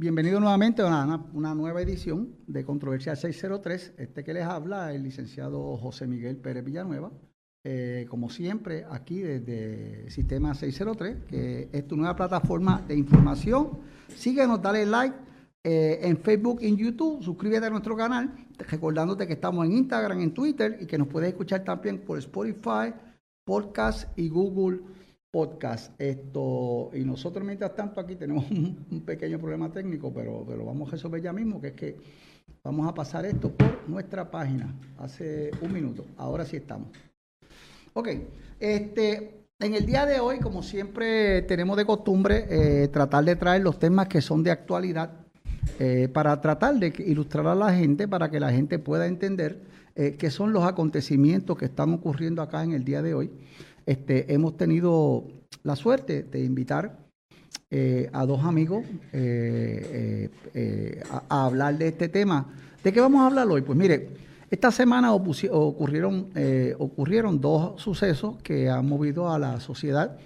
Bienvenido nuevamente a una, nueva edición de Controversia 603. Este que les habla, el licenciado José Miguel Pérez Villanueva. Eh, como siempre, aquí desde Sistema 603, que es tu nueva plataforma de información. Síguenos, dale like eh, en Facebook y en YouTube. Suscríbete a nuestro canal, recordándote que estamos en Instagram, en Twitter y que nos puedes escuchar también por Spotify, Podcast y Google podcast. Esto, y nosotros mientras tanto aquí tenemos un, pequeño problema técnico, pero, lo vamos a resolver ya mismo, que es que vamos a pasar esto por nuestra página hace un minuto. Ahora sí estamos. Ok, este, en el día de hoy, como siempre tenemos de costumbre, eh, tratar de traer los temas que son de actualidad eh, para tratar de ilustrar a la gente, para que la gente pueda entender eh, qué son los acontecimientos que están ocurriendo acá en el día de hoy. Este, hemos tenido la suerte de invitar eh, a dos amigos eh, eh, a, hablar de este tema. ¿De qué vamos a hablar hoy? Pues mire, esta semana ocurrieron, ocurrieron dos sucesos que han movido a la sociedad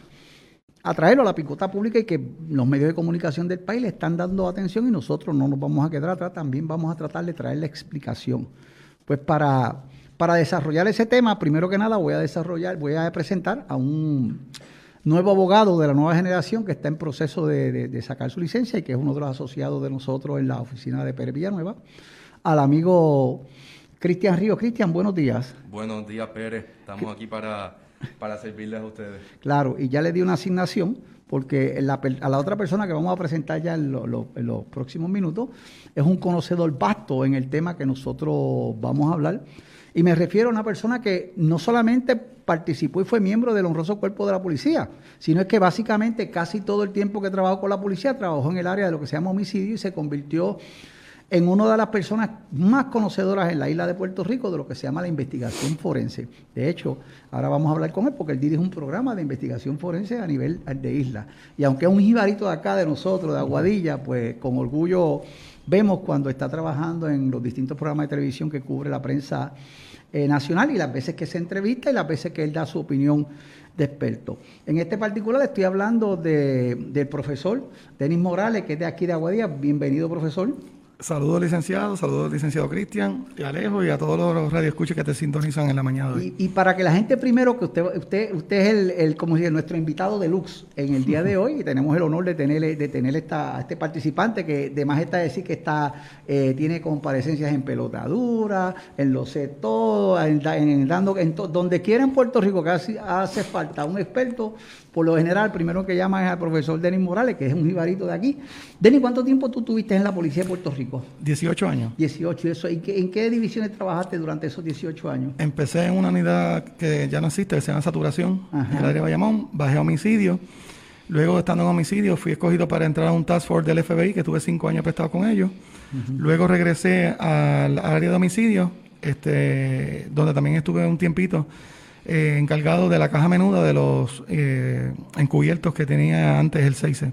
a traerlo a la picota pública y que los medios de comunicación del país le están dando atención y nosotros no nos vamos a quedar atrás, también vamos a tratar de traer la explicación. Pues para para desarrollar ese tema, primero que nada voy a desarrollar, voy a presentar a un nuevo abogado de la nueva generación que está en proceso de, sacar su licencia y que es uno de los asociados de nosotros en la oficina de Pérez Villanueva, al amigo Cristian Río. Cristian, buenos días. Buenos días, Pérez. Estamos aquí para, para servirles a ustedes. Claro, y ya le di una asignación porque a la otra persona que vamos a presentar ya en, en, los próximos minutos es un conocedor vasto en el tema que nosotros vamos a hablar y me refiero a una persona que no solamente participó y fue miembro del honroso cuerpo de la policía, sino es que básicamente casi todo el tiempo que trabajó con la policía trabajó en el área de lo que se llama homicidio y se convirtió en una de las personas más conocedoras en la isla de Puerto Rico de lo que se llama la investigación forense. De hecho, ahora vamos a hablar con él porque él dirige un programa de investigación forense a nivel de isla. Y aunque es un jibarito de acá de nosotros, de Aguadilla, pues con orgullo vemos cuando está trabajando en los distintos programas de televisión que cubre la prensa eh, nacional y las veces que se entrevista y las veces que él da su opinión de experto. En este particular estoy hablando del profesor Denis Morales, que es de aquí de Aguadilla. Bienvenido, profesor. Saludos, licenciado. Saludos, licenciado Cristian, y Alejo y a todos los radioescuchas que te sintonizan en la mañana de hoy. Y, para que la gente primero, que usted usted usted es el, el como dice, nuestro invitado de Lux en el día de hoy y tenemos el honor de tener de tener esta, este participante que además está decir que está eh, tiene comparecencias en pelotadura, en lo sé todo, en, dando en donde quiera en Puerto Rico que hace, hace falta un experto por lo general, primero que llama es al profesor Denis Morales, que es un jibarito de aquí. Denis, ¿cuánto tiempo tú tuviste en la Policía de Puerto Rico? 18 años. 18, eso. ¿Y en qué divisiones trabajaste durante esos 18 años? Empecé en una unidad que ya no existe, que se llama Saturación, en el área de Bayamón, bajé a homicidio. Luego, estando en homicidio, fui escogido para entrar a un task force del FBI, que tuve cinco años prestado con ellos. Luego regresé al área de homicidio, este, donde también estuve un tiempito eh, encargado de la caja menuda de los eh, encubiertos que tenía antes el 6C.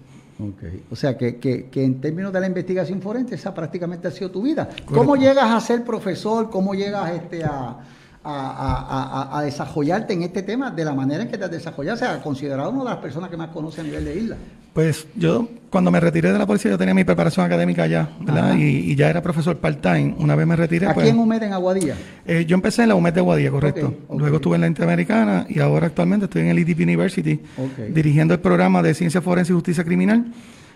Okay. O sea, que, que, que, en términos de la investigación forense, esa prácticamente ha sido tu vida. ¿Cómo llegas a ser profesor? ¿Cómo llegas este, a, a, desarrollarte en este tema de la manera en que te has desarrollado? O sea, considerado una de las personas que más conoce a nivel de isla. Pues yo, cuando me retiré de la policía, yo tenía mi preparación académica ya, ¿verdad? Y, ya era profesor part-time. Una vez me retiré. ¿Aquí pues, en UMED, en Aguadilla? Eh, yo empecé en la UMED de Aguadilla, correcto. Luego estuve en la Interamericana y ahora actualmente estoy en el IDP University, dirigiendo el programa de Ciencia Forense y Justicia Criminal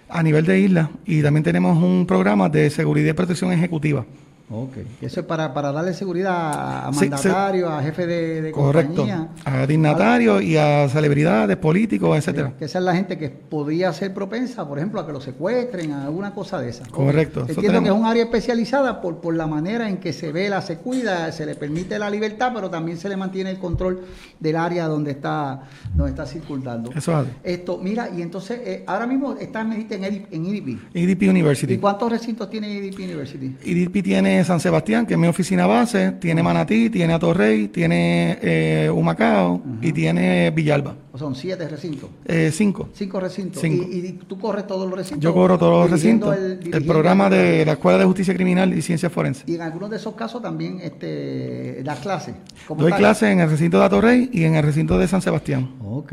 a nivel de isla. Y también tenemos un programa de seguridad y protección ejecutiva. Ok, eso es para, para darle seguridad a mandatarios, a jefes de, de Correcto. a dignatarios y a celebridades, políticos, etcétera. Que esa es la gente que podría ser propensa, por ejemplo, a que lo secuestren, a alguna cosa de esa. Correcto. Entiendo que es un área especializada por, por la manera en que se vela, se cuida, se le permite la libertad, pero también se le mantiene el control del área donde está, donde está circulando. Eso es. Esto, mira, y entonces, eh, ahora mismo estás, me en, en IDP. IDP University. ¿Y cuántos recintos tiene IDP University? IDP tiene tiene San Sebastián, que es mi oficina base, tiene Manatí, tiene Atorrey, tiene eh, Humacao y tiene Villalba. O son siete recintos. Eh, cinco. Cinco recintos. Cinco. ¿Y, y tú corres todos los recintos? Yo corro todos los recintos. El, programa el- de la Escuela de Justicia Criminal y Ciencias Forenses. Y en algunos de esos casos también este, das clases. ¿Cómo Doy clases en el recinto de Atorrey y en el recinto de San Sebastián. Ok,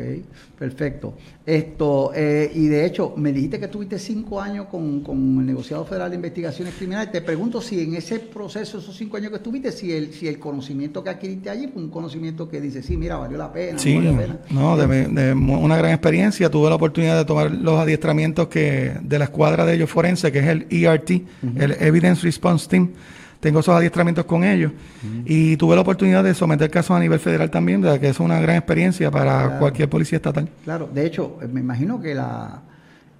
perfecto. Esto, eh, y de hecho, me dijiste que tuviste cinco años con, con el negociado federal de investigaciones criminales. Te pregunto si en ese proceso, esos cinco años que estuviste, si el, si el conocimiento que adquiriste allí fue un conocimiento que dice, sí, mira, valió la pena, Sí, no valió la pena. no, de, una gran experiencia. Tuve la oportunidad de tomar los adiestramientos que de la escuadra de ellos forense, que es el ERT, el Evidence Response Team. Tengo esos adiestramientos con ellos. Y tuve la oportunidad de someter casos a nivel federal también, de que es una gran experiencia para Claro. cualquier policía estatal. Claro, de hecho, me imagino que la,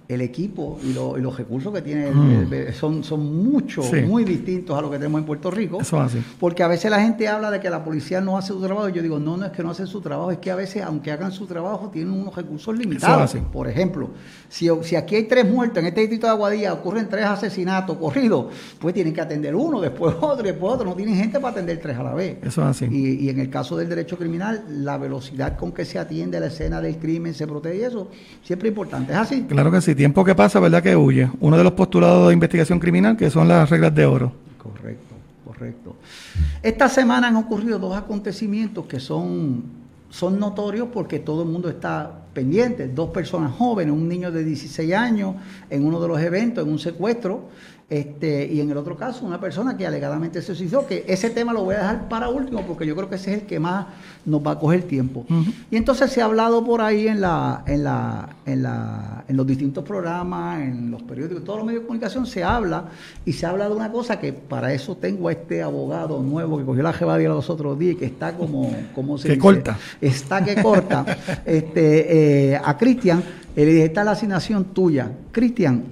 el equipo y, lo- y los recursos que tiene Mm. el- son, son muchos, Sí. muy distintos a lo que tenemos en Puerto Rico. Eso es así. Porque a veces la gente habla de que la policía no hace su trabajo. y Yo digo, no, no es que no hacen su trabajo, es que a veces, aunque hagan su trabajo, tienen unos recursos limitados. Por ejemplo, si, si aquí hay tres muertos en este distrito de Aguadilla, ocurren tres asesinatos corridos, pues tienen que atender uno, después otro, después otro. No tienen gente para atender tres a la vez. Eso es así. Y, y en el caso del derecho criminal, la velocidad con que se atiende la escena del crimen, se protege y eso, siempre es importante. ¿Es así? Claro que sí. Tiempo que pasa, ¿verdad que huye? Uno de los postulados de investigación criminal, que son las reglas de oro. Correcto, correcto. Esta semana han ocurrido dos acontecimientos que son, son notorios porque todo el mundo está pendiente. Dos personas jóvenes, un niño de 16 años en uno de los eventos, en un secuestro, este, y en el otro caso una persona que alegadamente se suicidó, que ese tema lo voy a dejar para último porque yo creo que ese es el que más nos va a coger tiempo. Y entonces se ha hablado por ahí en, la, en, la, en, la, en los distintos programas, en los periódicos, todos los medios de comunicación se habla y se habla de una cosa que para eso tengo a este abogado nuevo que cogió la jevadia los otros días y que está como, como se Que dice? corta. Está que corta. este, eh, a Cristian, le dije, esta es la asignación tuya. Cristian,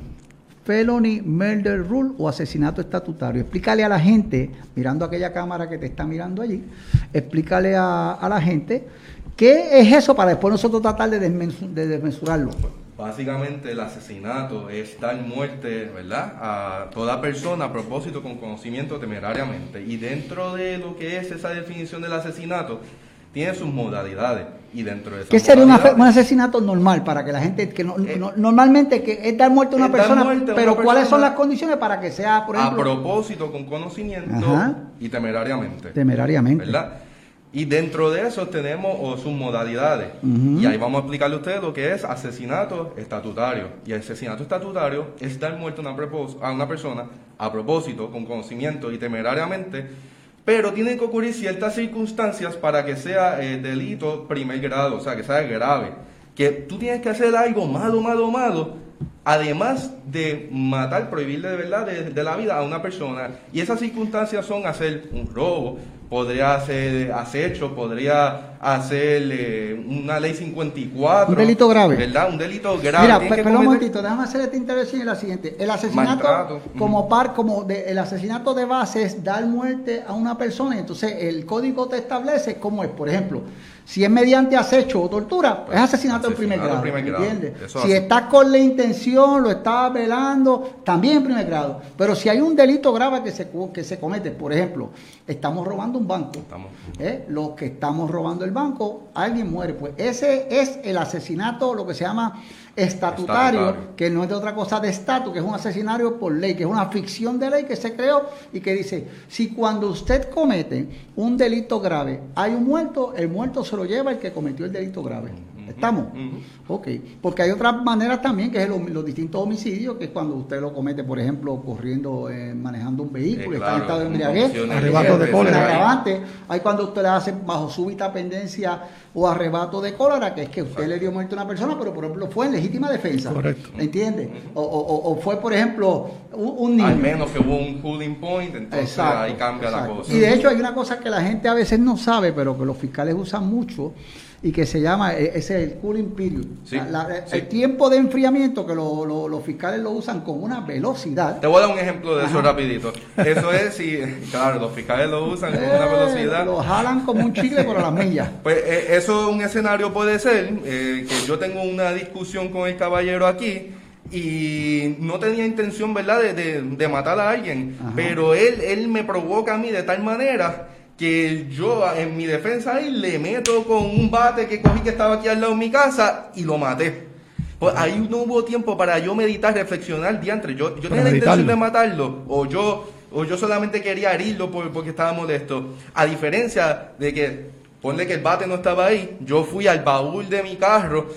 felony murder rule o asesinato estatutario. Explícale a la gente, mirando aquella cámara que te está mirando allí, explícale a, a la gente qué es eso para después nosotros tratar de, desmensu- de desmesurarlo. Básicamente el asesinato es dar muerte, ¿verdad? A toda persona a propósito con conocimiento temerariamente. Y dentro de lo que es esa definición del asesinato, tiene sus modalidades. Y dentro de esas ¿Qué sería un, asesinato normal para que la gente, que no- Eh, no- normalmente que es dar muerte a una persona, muerte a una pero ¿cuáles son las condiciones para que sea, por a ejemplo, propósito con conocimiento Ajá. y temerariamente. temerariamente? ¿verdad? Y dentro de eso tenemos oh, sus modalidades. Y ahí vamos a explicarle a ustedes lo que es asesinato estatutario. Y el asesinato estatutario es dar muerte a una, a una persona a propósito, con conocimiento y temerariamente, pero tienen que ocurrir ciertas circunstancias para que sea eh, delito primer grado, o sea, que sea grave. Que tú tienes que hacer algo malo, malo, malo, además de matar, prohibirle de verdad de, de la vida a una persona. Y esas circunstancias son hacer un robo, podría hacer acecho, podría hacer eh, una ley 54. Un delito grave. ¿Verdad? Un delito grave. Mira, Tienes pe- que perdón un momentito, déjame hacer esta intervención y la siguiente. El asesinato Maltrato. como par, como de- el asesinato de base es dar muerte a una persona, entonces el código te establece cómo es, por ejemplo, si es mediante acecho o tortura, es asesinato en primer Asesinato grado, en primer grado. ¿entiendes? Eso Si hace. estás con la intención, lo estás velando, también en primer grado. Pero si hay un delito grave que se, que se comete, por ejemplo, estamos robando un banco, ¿eh? los que estamos robando el banco, alguien muere. Pues ese es el asesinato, lo que se llama estatutario, Estatutario. que no es de otra cosa de estatus, que es un asesinato por ley, que es una ficción de ley que se creó y que dice, si cuando usted comete un delito grave hay un muerto, el muerto se lo lleva el que cometió el delito grave. ¿Estamos? ujú. Ok, porque hay otras maneras también, que es el los distintos homicidios, que es cuando usted lo comete, por ejemplo, corriendo, eh, manejando un vehículo, Eh, está en estado de embriaguez, Arrebato de cólera. agravante. Hay cuando usted le hace bajo súbita pendencia o arrebato de cólera, que es que usted le dio muerte a una persona, pero por ejemplo fue en legítima defensa. Correcto. ¿Entiende? O, o- o- fue, por ejemplo, un, un niño. Al menos que hubo un cooling point, entonces Exacto, ahí cambia la cosa. Y de hecho hay una cosa que la gente a veces no sabe, pero que los fiscales usan mucho y que se llama, e- ese es el cooling period. Sí, La- la- sí. El tiempo de enfriamiento que lo- lo- los fiscales lo usan con una velocidad. Te voy a dar un ejemplo de eso rapidito. Eso es si, claro, los fiscales lo usan con una Eh, velocidad. Lo jalan como un chicle por las millas. Pues eh, eso un escenario puede ser eh, que yo tengo una discusión con el caballero aquí y no tenía intención, ¿verdad?, de, de, matar a alguien, pero él, él me provoca a mí de tal manera que yo en mi defensa ahí le meto con un bate que cogí que estaba aquí al lado de mi casa y lo maté. Pues ahí no hubo tiempo para yo meditar, reflexionar, diantre. Yo, yo tenía la intención de matarlo, o yo, o yo solamente quería herirlo porque estaba molesto. A diferencia de que, ponle que el bate no estaba ahí, yo fui al baúl de mi carro,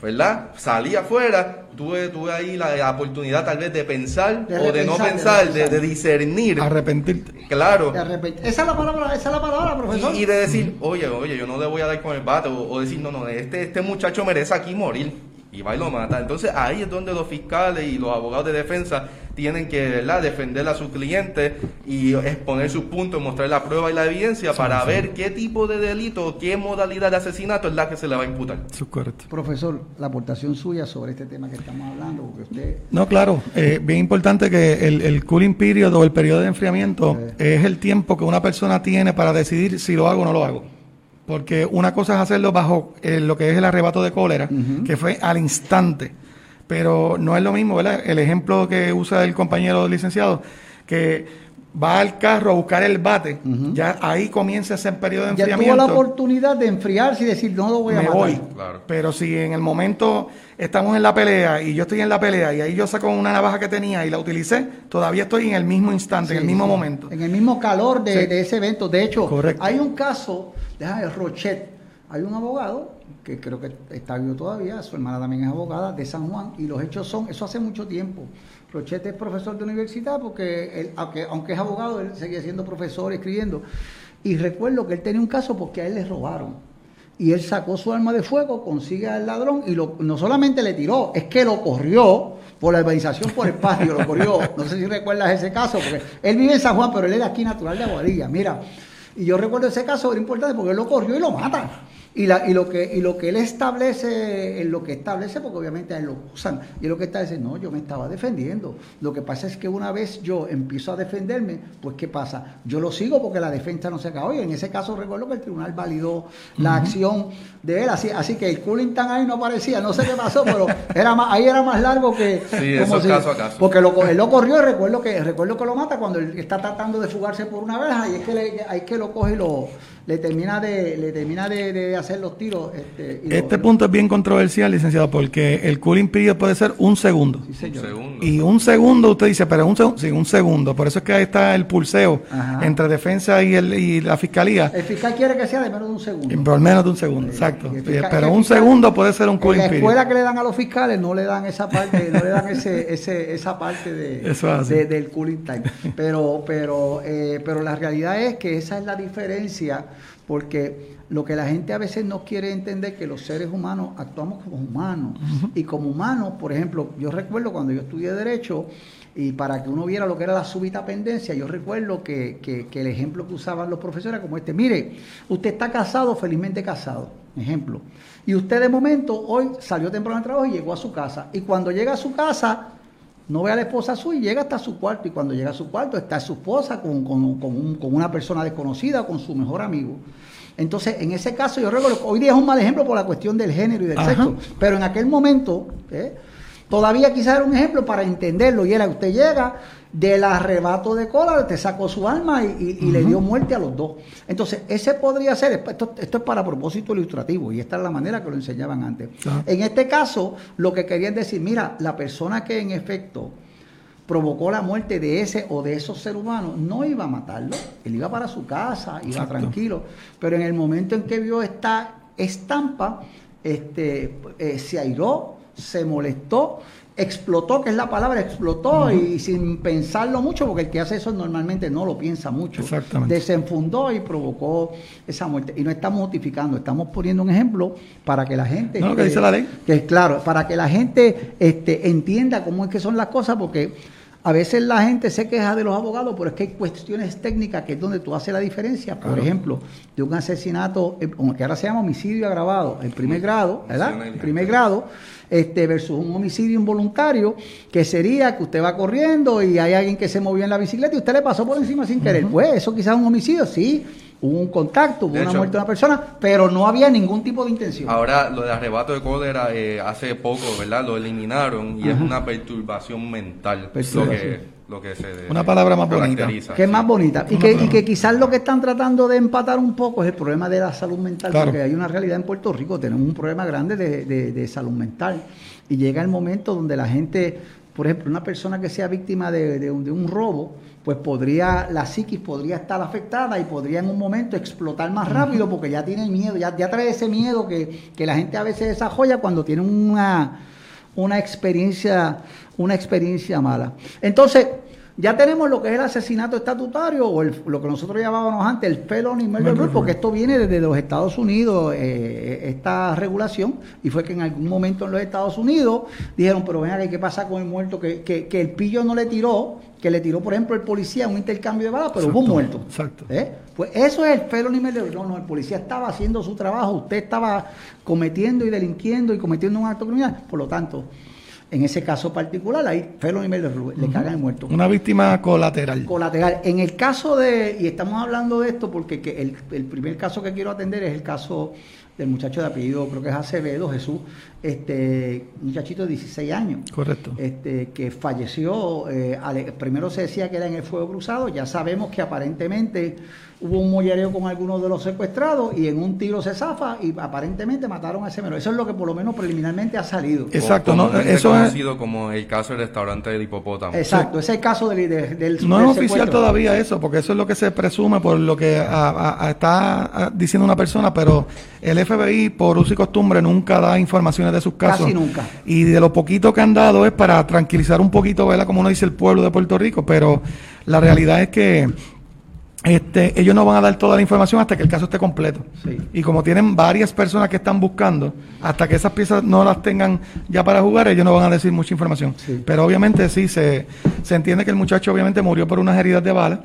¿verdad? Salí afuera, tuve, tuve ahí la, oportunidad tal vez de pensar o de no pensar, de, discernir. Arrepentirte. Claro. esa es la palabra, esa es la palabra, profesor. Y, de decir, oye, oye, yo no le voy a dar con el bate, o, decir, no, no, este, este muchacho merece aquí morir y va y lo mata. Entonces ahí es donde los fiscales y los abogados de defensa tienen que ¿verdad? defender a sus clientes y exponer sus puntos, mostrar la prueba y la evidencia para ver qué tipo de delito, qué modalidad de asesinato es la que se le va a imputar. Eso correcto. Profesor, la aportación suya sobre este tema que estamos hablando, porque usted... No, claro, eh, bien importante que el, el, cooling period o el periodo de enfriamiento es el tiempo que una persona tiene para decidir si lo hago o no lo hago. Porque una cosa es hacerlo bajo eh, lo que es el arrebato de cólera, que fue al instante. Pero no es lo mismo, ¿verdad? El ejemplo que usa el compañero licenciado, que va al carro a buscar el bate, ya ahí comienza ese periodo de enfriamiento. Ya tuvo la oportunidad de enfriarse y decir, no lo voy a Me Voy. Pero si en el momento estamos en la pelea y yo estoy en la pelea y ahí yo saco una navaja que tenía y la utilicé, todavía estoy en el mismo instante, en el mismo momento. En el mismo calor de, de ese evento. De hecho, hay un caso de Rochet. Hay un abogado que creo que está vivo todavía, su hermana también es abogada de San Juan, y los hechos son, eso hace mucho tiempo. Rochet es profesor de universidad porque él, aunque, aunque es abogado, él seguía siendo profesor, escribiendo. Y recuerdo que él tenía un caso porque a él le robaron. Y él sacó su arma de fuego, consigue al ladrón y lo, no solamente le tiró, es que lo corrió por la urbanización por el patio, lo corrió. No sé si recuerdas ese caso, porque él vive en San Juan, pero él es aquí natural de Aguadilla. Mira, y yo recuerdo ese caso, era importante porque él lo corrió y lo mata. Y, la, y, lo que, y lo que él establece, lo que establece, porque obviamente a él lo usan, y lo que está diciendo, no, yo me estaba defendiendo. Lo que pasa es que una vez yo empiezo a defenderme, pues ¿qué pasa? Yo lo sigo porque la defensa no se acabó. Y en ese caso recuerdo que el tribunal validó la acción de él, así, así que el cooling tan ahí no aparecía, no sé qué pasó, pero era más, ahí era más largo que... Sí, eso caso a caso. Porque lo, él lo corrió y recuerdo que, recuerdo que lo mata cuando él está tratando de fugarse por una verja y es que, le, hay que lo coge y lo le termina de, le termina de, hacer los tiros. Este, este punto es bien controversial, licenciado, porque el cooling period puede ser un segundo. Y un segundo, usted dice, pero un segundo, sí, un segundo. Por eso es que ahí está el pulseo entre defensa y, el, y la fiscalía. El fiscal quiere que sea de menos de un segundo. Por menos de un segundo, exacto. pero un segundo puede ser un cooling period. La escuela que le dan a los fiscales no le dan esa parte, no le dan ese, ese, esa parte de, del cooling time. Pero, pero, eh, pero la realidad es que esa es la diferencia porque lo que la gente a veces no quiere entender que los seres humanos actuamos como humanos. Y como humanos, por ejemplo, yo recuerdo cuando yo estudié Derecho, y para que uno viera lo que era la súbita pendencia, yo recuerdo que, que, el ejemplo que usaban los profesores como este, mire, usted está casado, felizmente casado, ejemplo. Y usted de momento hoy salió temprano del trabajo y llegó a su casa. Y cuando llega a su casa, no ve a la esposa suya y llega hasta su cuarto. Y cuando llega a su cuarto está su esposa con, con una persona desconocida, con su mejor amigo. Entonces, en ese caso, yo recuerdo, hoy día es un mal ejemplo por la cuestión del género y del sexo, pero en aquel momento, ¿eh? todavía quizás era un ejemplo para entenderlo, y era, usted llega del arrebato de cola, te sacó su alma y, le dio muerte a los dos. Entonces, ese podría ser, esto, es para propósito ilustrativo, y esta es la manera que lo enseñaban antes. En este caso, lo que querían decir, mira, la persona que en efecto provocó la muerte de ese o de esos seres humanos, no iba a matarlo, él iba para su casa, iba tranquilo, pero en el momento en que vio esta estampa, este, eh, se airó, se molestó, explotó, que es la palabra, explotó y sin pensarlo mucho, porque el que hace eso normalmente no lo piensa mucho. Desenfundó y provocó esa muerte. Y no estamos notificando, estamos poniendo un ejemplo para que la gente... No, que dice la ley. Que es claro, para que la gente este, entienda cómo es que son las cosas, porque a veces la gente se queja de los abogados, pero es que hay cuestiones técnicas que es donde tú haces la diferencia. Por ejemplo, de un asesinato, eh, que ahora se llama homicidio agravado, en primer grado, ¿verdad? En primer grado, este, versus un homicidio involuntario, que sería que usted va corriendo y hay alguien que se movió en la bicicleta y usted le pasó por encima sin querer. Pues eso quizás es un homicidio, sí, hubo un contacto, hubo una muerte de una persona, pero no había ningún tipo de intención. Ahora, lo de arrebato de cólera eh, hace poco, ¿verdad? Lo eliminaron y es una perturbación mental. Lo que, se una palabra más bonita. Que es más bonita. Y que, y que, quizás lo que están tratando de empatar un poco es el problema de la salud mental, porque hay una realidad en Puerto Rico, tenemos un problema grande de, de salud mental. Y llega el momento donde la gente, por ejemplo, una persona que sea víctima de, un, de un robo, pues podría, la psiquis podría estar afectada y podría en un momento explotar más rápido porque ya tiene miedo, ya, ya trae ese miedo que, la gente a veces desarrolla cuando tiene una, una experiencia, una experiencia mala. Entonces, ya tenemos lo que es el asesinato estatutario o lo que nosotros llamábamos antes el felony murder porque esto viene desde los Estados Unidos, eh, esta regulación, y fue que en algún momento en los Estados Unidos dijeron, pero ven ¿qué pasa con el muerto? Que, que, el pillo no le tiró, que le tiró, por ejemplo, el policía un intercambio de balas, pero hubo un muerto. Exacto. ¿Eh? Pues eso es el felony murder. No, no, el policía estaba haciendo su trabajo, usted estaba cometiendo y delinquiendo y cometiendo un acto criminal, por lo tanto en ese caso particular, ahí felony murder le cagan el muerto. Una víctima colateral. Colateral. En el caso de, y estamos hablando de esto porque el, el primer caso que quiero atender es el caso del muchacho de apellido, creo que es Acevedo, Jesús, este muchachito de 16 años. Correcto. Este, que falleció, eh, primero se decía que era en el fuego cruzado, ya sabemos que aparentemente hubo un mollereo con algunos de los secuestrados y en un tiro se zafa y aparentemente mataron a ese menor. Eso es lo que por lo menos preliminarmente ha salido. Exacto, no, eso es conocido como el caso del restaurante del hipopótamo. Exacto, ese es el caso del, del No es oficial todavía eso, porque eso es lo que se presume por lo que está diciendo una persona, pero el FBI por uso y costumbre nunca da de sus casos. Casi nunca. Y de lo poquito que han dado es para tranquilizar un poquito, ¿verdad? Como uno dice el pueblo de Puerto Rico, pero la realidad es que este, ellos no van a dar toda la información hasta que el caso esté completo. Y como tienen varias personas que están buscando, hasta que esas piezas no las tengan ya para jugar, ellos no van a decir mucha información. Pero obviamente sí, se, se entiende que el muchacho obviamente murió por unas heridas de bala.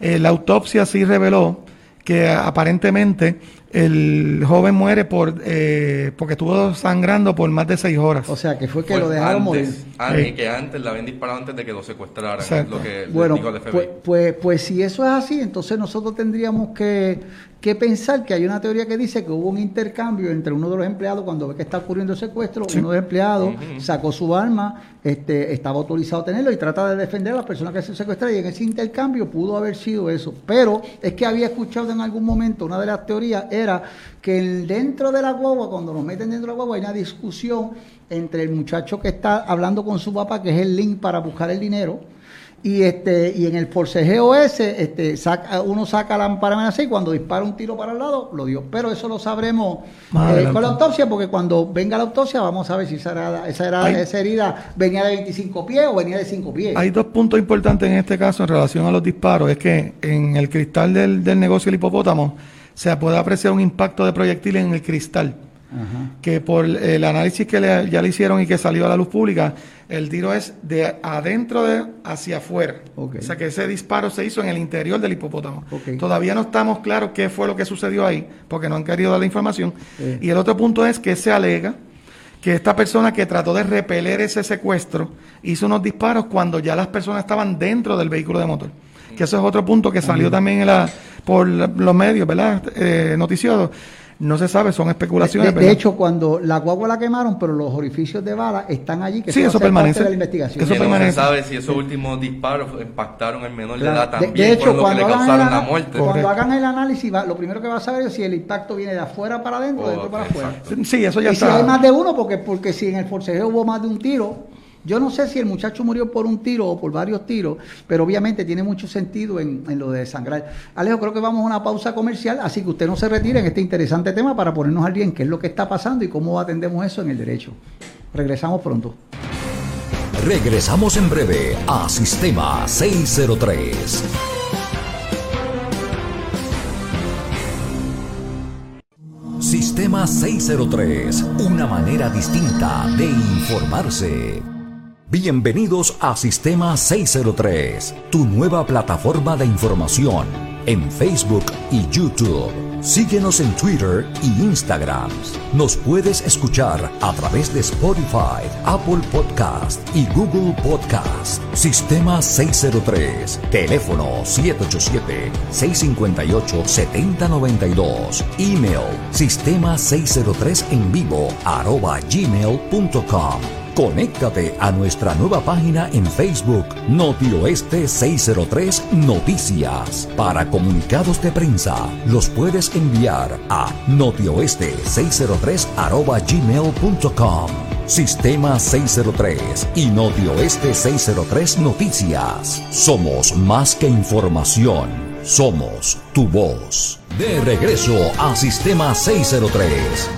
Eh, la autopsia sí reveló que aparentemente el joven muere por eh, porque estuvo sangrando por más de seis horas. O sea, que fue que lo dejaron morir. Antes, que antes la habían disparado antes de que lo secuestraran. Lo que bueno, pues, pues, pues, si eso es así, entonces nosotros tendríamos que que pensar que hay una teoría que dice que hubo un intercambio entre uno de los empleados cuando ve que está ocurriendo el secuestro, uno de los empleados sacó su arma, este, estaba autorizado a tenerlo y trata de defender a las personas que se secuestraron y en ese intercambio pudo haber sido eso. Pero es que había escuchado en algún momento, una de las teorías era que dentro de la guagua, cuando nos meten dentro de la guagua, hay una discusión entre el muchacho que está hablando con su papá, que es el link para buscar el dinero, y este y en el forcejeo ese este saca, uno saca la lámpara así y cuando dispara un tiro para el lado lo dio. Pero eso lo sabremos eh, con la autopsia porque cuando venga la autopsia vamos a ver si esa, esa, esa herida venía de 25 pies o venía de 5 pies. Hay dos puntos importantes en este caso en relación a los disparos. Es que en el cristal del, del negocio del hipopótamo se puede apreciar un impacto de proyectil en el cristal que por el análisis que ya le hicieron y que salió a la luz pública, el tiro es de adentro de hacia afuera. O sea que ese disparo se hizo en el interior del hipopótamo. Todavía no estamos claros qué fue lo que sucedió ahí, porque no han querido dar la información. Y el otro punto es que se alega que esta persona que trató de repeler ese secuestro hizo unos disparos cuando ya las personas estaban dentro del vehículo de motor. Que eso es otro punto que salió también la, por los medios, ¿verdad? Eh, noticiosos no se sabe, son especulaciones. De, hecho, cuando la guagua la quemaron, pero los orificios de bala están allí, que sí, eso permanece. de la investigación. Eso permanece. No se sabe si esos últimos disparos impactaron el menor de edad también, de, hecho, cuando que le causaron la muerte. Cuando hagan el análisis, lo primero que va a saber es si el impacto viene de afuera para adentro o de dentro para afuera. Sí, eso ya y está. si hay más de uno, porque, porque si en el forcejeo hubo más de un tiro, yo no sé si el muchacho murió por un tiro o por varios tiros, pero obviamente tiene mucho sentido en, lo de sangrar. Alejo, creo que vamos a una pausa comercial, así que usted no se retire en este interesante tema para ponernos al día en qué es lo que está pasando y cómo atendemos eso en el derecho. Regresamos pronto. Regresamos en breve a Sistema 603. Sistema 603, una manera distinta de informarse. Bienvenidos a Sistema 603, tu nueva plataforma de información en Facebook y YouTube. Síguenos en Twitter y Instagram. Nos puedes escuchar a través de Spotify, Apple Podcast y Google Podcast. Sistema 603. Teléfono 787-658-7092. Email sistema 603 en vivo arroba gmail.com. Conéctate a nuestra nueva página en Facebook, Notioeste 603 Noticias. Para comunicados de prensa, los puedes enviar a notioeste603 gmail.com. Sistema 603 y Notioeste 603 Noticias. Somos más que información. Somos tu voz. De regreso a Sistema 603.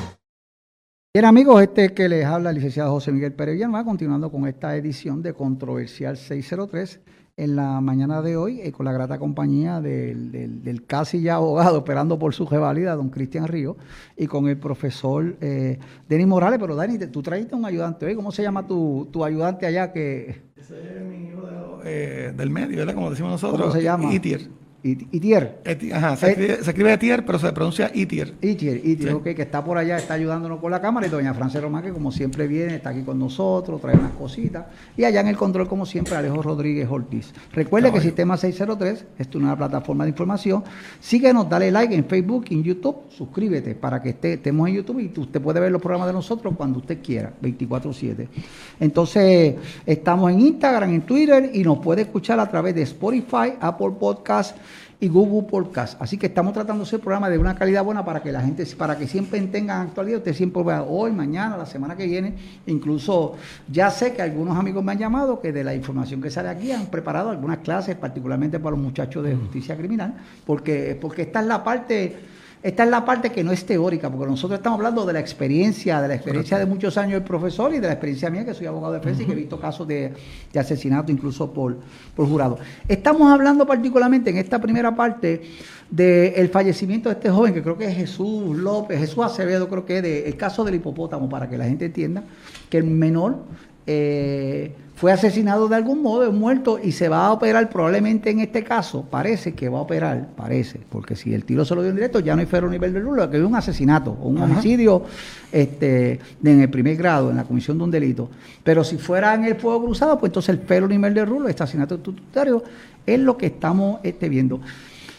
Bien amigos, este que les habla el licenciado José Miguel Pérez Villanueva, continuando con esta edición de Controversial 603 en la mañana de hoy, eh, con la grata compañía del, casi ya abogado esperando por su revalida, don Cristian Río, y con el profesor eh, Denis Morales. Pero Dani, tú trajiste un ayudante hoy, ¿cómo se llama tu, tu ayudante allá? que Ese es mi hijo eh, del medio, ¿verdad? Como decimos nosotros. ¿Cómo se llama? Itier. Itier. Ajá, se, escribe, Itier, pero se pronuncia Itier. Itier, Itier, ok, que está por allá, está ayudándonos con la cámara. Y doña Francia Román, que como siempre viene, está aquí con nosotros, trae unas cositas. Y allá en el control, como siempre, Alejo Rodríguez Ortiz. Recuerde que Sistema 603 es una plataforma de información. Síguenos, dale like en Facebook, en YouTube, suscríbete para que esté, estemos en YouTube y usted puede ver los programas de nosotros cuando usted quiera, 24-7. Entonces, estamos en Instagram, en Twitter y nos puede escuchar a través de Spotify, Apple Podcasts y Google Podcast. Así que estamos tratando hacer programa de una calidad buena para que la gente, para que siempre tengan actualidad. Usted siempre vea hoy, mañana, la semana que viene. Incluso ya sé que algunos amigos me han llamado que de la información que sale aquí han preparado algunas clases, particularmente para los muchachos de justicia criminal, porque, porque esta es la parte esta es la parte que no es teórica, porque nosotros estamos hablando de la experiencia, de la experiencia de muchos años del profesor y de la experiencia mía, que soy abogado de defensa y que he visto casos de, asesinato incluso por, por jurado. Estamos hablando particularmente en esta primera parte del fallecimiento de este joven, que creo que es Jesús López, Jesús Acevedo, creo que es de, el caso del hipopótamo, para que la gente entienda que el menor eh, fue asesinado de algún modo, es muerto y se va a operar probablemente en este caso, parece que va a operar, parece, porque si el tiro se lo dio en directo ya no hay ferro nivel de luz, que es un asesinato o un homicidio este, en el primer grado, en la comisión de un delito. Pero si fuera en el fuego cruzado, pues entonces el ferro nivel de rulo, este asesinato tutoritario, es lo que estamos este, viendo.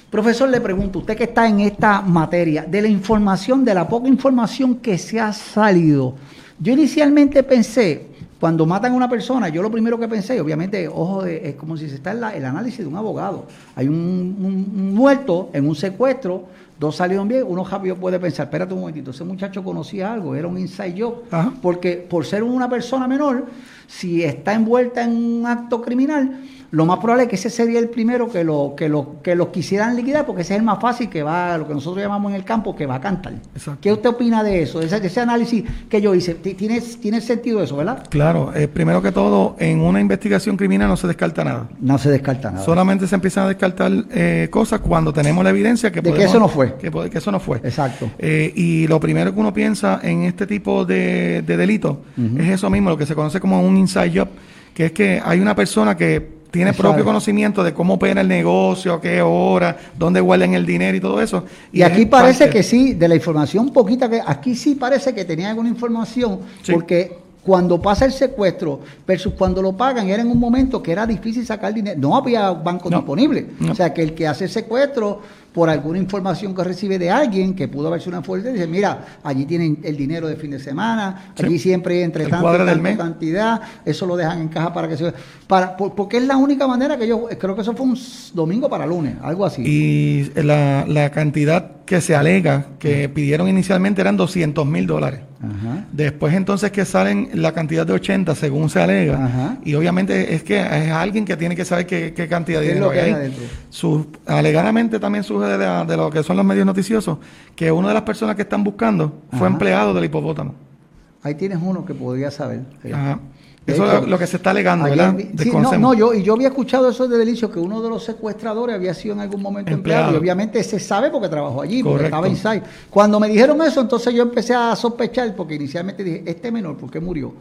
Profesor, le pregunto, usted que está en esta materia, de la información, de la poca información que se ha salido, yo inicialmente pensé, cuando matan a una persona, yo lo primero que pensé, obviamente, ojo, es como si se está en el análisis de un abogado. Hay un, muerto en un secuestro, dos salieron bien, uno rápido puede pensar, espérate un momentito, ese muchacho conocía algo, era un inside job, porque por ser una persona menor, si está envuelta en un acto criminal, lo más probable es que ese sería el primero que lo que lo que los quisieran liquidar porque ese es el más fácil que va lo que nosotros llamamos en el campo que va a cantar. ¿Qué usted opina de eso? Ese, ese análisis que yo hice, ¿tiene, tiene sentido eso, verdad? Claro, eh, primero que todo, en una investigación criminal no se descarta nada. No se descarta nada. Solamente se empiezan a descartar eh, cosas cuando tenemos la evidencia que, de que eso no fue. Que, que eso no fue. Exacto. Eh, y lo primero que uno piensa en este tipo de, de delito es eso mismo, lo que se conoce como un inside job, que es que hay una persona que tiene propio conocimiento de cómo opera el negocio, qué hora, dónde guardan el dinero y todo eso. Y, aquí parece que sí, de la información poquita que aquí sí parece que tenía alguna información, porque cuando pasa el secuestro versus cuando lo pagan, era en un momento que era difícil sacar dinero, no había banco disponible. O sea que el que hace el secuestro por alguna información que recibe de alguien que pudo haberse una fuerte, dice, mira, allí tienen el dinero de fin de semana, allí siempre entre tanto cantidad, eso lo dejan en caja para que se... Para, porque es la única manera que yo, creo que eso fue un domingo para lunes, algo así. Y la, la cantidad que se alega que pidieron inicialmente eran 200 mil dólares. Después entonces que salen la cantidad de 80 según se alega. Y obviamente es que es alguien que tiene que saber qué, cantidad de dinero hay. Su, alegadamente también surge de, lo que son los medios noticiosos que una de las personas que están buscando fue empleado del hipopótamo. Ahí tienes uno que podría saber. Eso es lo que se está alegando, ¿verdad? Sí, no, no, yo, y yo había escuchado eso de Delicio, que uno de los secuestradores había sido en algún momento empleado, y obviamente se sabe porque trabajó allí, porque estaba inside. Cuando me dijeron eso, entonces yo empecé a sospechar, porque inicialmente dije, este menor, ¿por qué murió?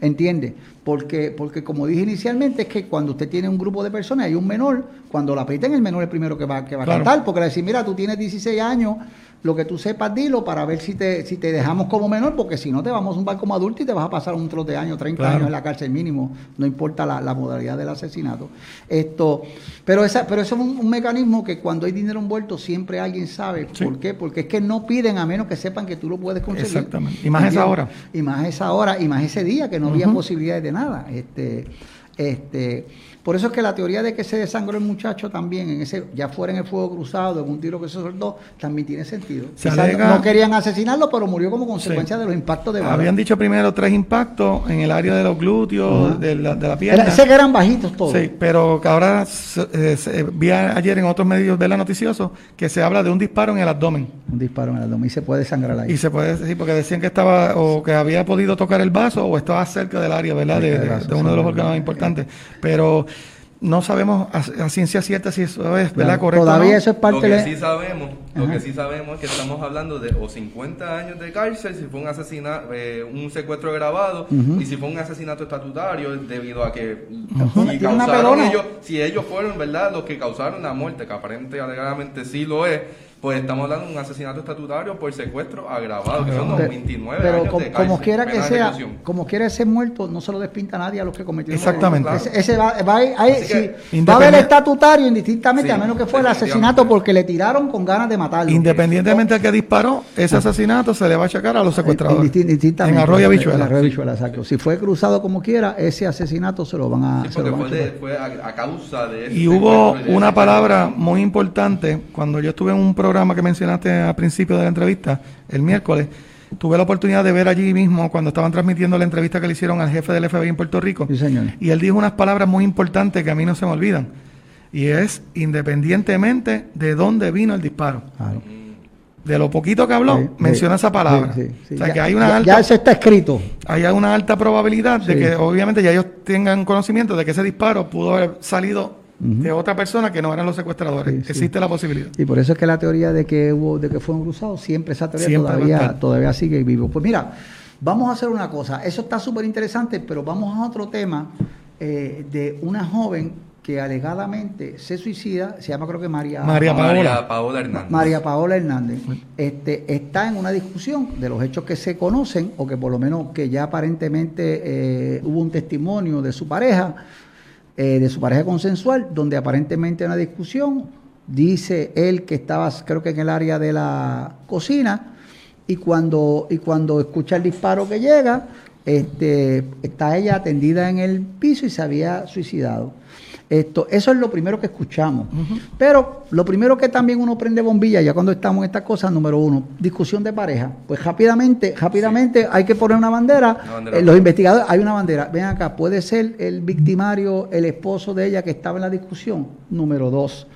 ¿Entiende? Porque, porque como dije inicialmente, es que cuando usted tiene un grupo de personas, hay un menor, cuando la aprietan, el menor es el primero que va, que va a cantar, porque le decir, mira, tú tienes 16 años, lo que tú sepas, dilo para ver si te, si te dejamos como menor, porque si no te vamos a un bar como adulto y te vas a pasar un trote de años, 30 años en la cárcel mínimo, no importa la, modalidad del asesinato. Esto, pero esa, pero eso es un, mecanismo que cuando hay dinero envuelto siempre alguien sabe por qué, porque es que no piden a menos que sepan que tú lo puedes conseguir. Exactamente. Y más esa hora. Y más esa hora, y más ese día que no había posibilidades de nada. Este, este, por eso es que la teoría de que se desangró el muchacho también, en ese, ya fuera en el fuego cruzado, en un tiro que se soltó, también tiene sentido. no querían asesinarlo, pero murió como consecuencia de los impactos de bala. Habían dicho primero tres impactos en el área de los glúteos, de, la, de, la, pierna. sé que eran bajitos todos. Sí, pero que ahora eh, vi ayer en otros medios de la noticioso que se habla de un disparo en el abdomen. Un disparo en el abdomen y se puede sangrar ahí. Y se puede, sí, porque decían que estaba o que había podido tocar el vaso o estaba cerca del área, ¿verdad? De, de, uno de los órganos importantes. Pero no sabemos a, ciencia cierta si eso es ¿verdad? correcto. Todavía eso es parte lo que sí sabemos, Lo que sí sabemos es que estamos hablando de o 50 años de cárcel si fue un asesinato, eh, un secuestro grabado y si fue un asesinato estatutario debido a que si causaron ellos, si ellos fueron verdad los que causaron la muerte, que aparentemente alegadamente sí lo es pues estamos hablando de un asesinato estatutario por secuestro agravado, que son los 29 pero años como, como quiera que sea, como quiera ese muerto, no se lo despinta nadie a los que cometieron Exactamente. Ese, va, va, a haber estatutario indistintamente, a menos que fue el asesinato porque le tiraron con ganas de matarlo. Independientemente del que disparó, ese asesinato se le va a achacar a los secuestradores. En Arroyo Bichuela. exacto. Si fue cruzado como quiera, ese asesinato se lo van a... Sí, fue, a, causa de Y hubo una palabra muy importante cuando yo estuve en un programa que mencionaste al principio de la entrevista, el miércoles, tuve la oportunidad de ver allí mismo cuando estaban transmitiendo la entrevista que le hicieron al jefe del FBI en Puerto Rico. Y él dijo unas palabras muy importantes que a mí no se me olvidan. Y es independientemente de dónde vino el disparo. De lo poquito que habló, menciona esa palabra. o sea, que hay una alta, ya eso está escrito. Hay una alta probabilidad de que obviamente ya ellos tengan conocimiento de que ese disparo pudo haber salido de otra persona que no eran los secuestradores. Existe la posibilidad. Y por eso es que la teoría de que hubo, de que fue un cruzado, siempre esa teoría todavía, todavía sigue vivo. Pues mira, vamos a hacer una cosa. Eso está súper interesante, pero vamos a otro tema eh, de una joven que alegadamente se suicida, se llama creo que María, María Paola. Hernández. María Paola Hernández. Este, está en una discusión de los hechos que se conocen, o que por lo menos que ya aparentemente eh, hubo un testimonio de su pareja, eh, de su pareja consensual, donde aparentemente hay una discusión. Dice él que estaba, creo que en el área de la cocina, y cuando, y cuando escucha el disparo que llega, este, está ella atendida en el piso y se había suicidado. Esto, eso es lo primero que escuchamos. Pero lo primero que también uno prende bombilla, ya cuando estamos en estas cosas, número uno, discusión de pareja. Pues rápidamente, rápidamente hay que poner una bandera. Eh, los investigadores, hay una bandera. Ven acá, puede ser el victimario, el esposo de ella que estaba en la discusión. Número dos.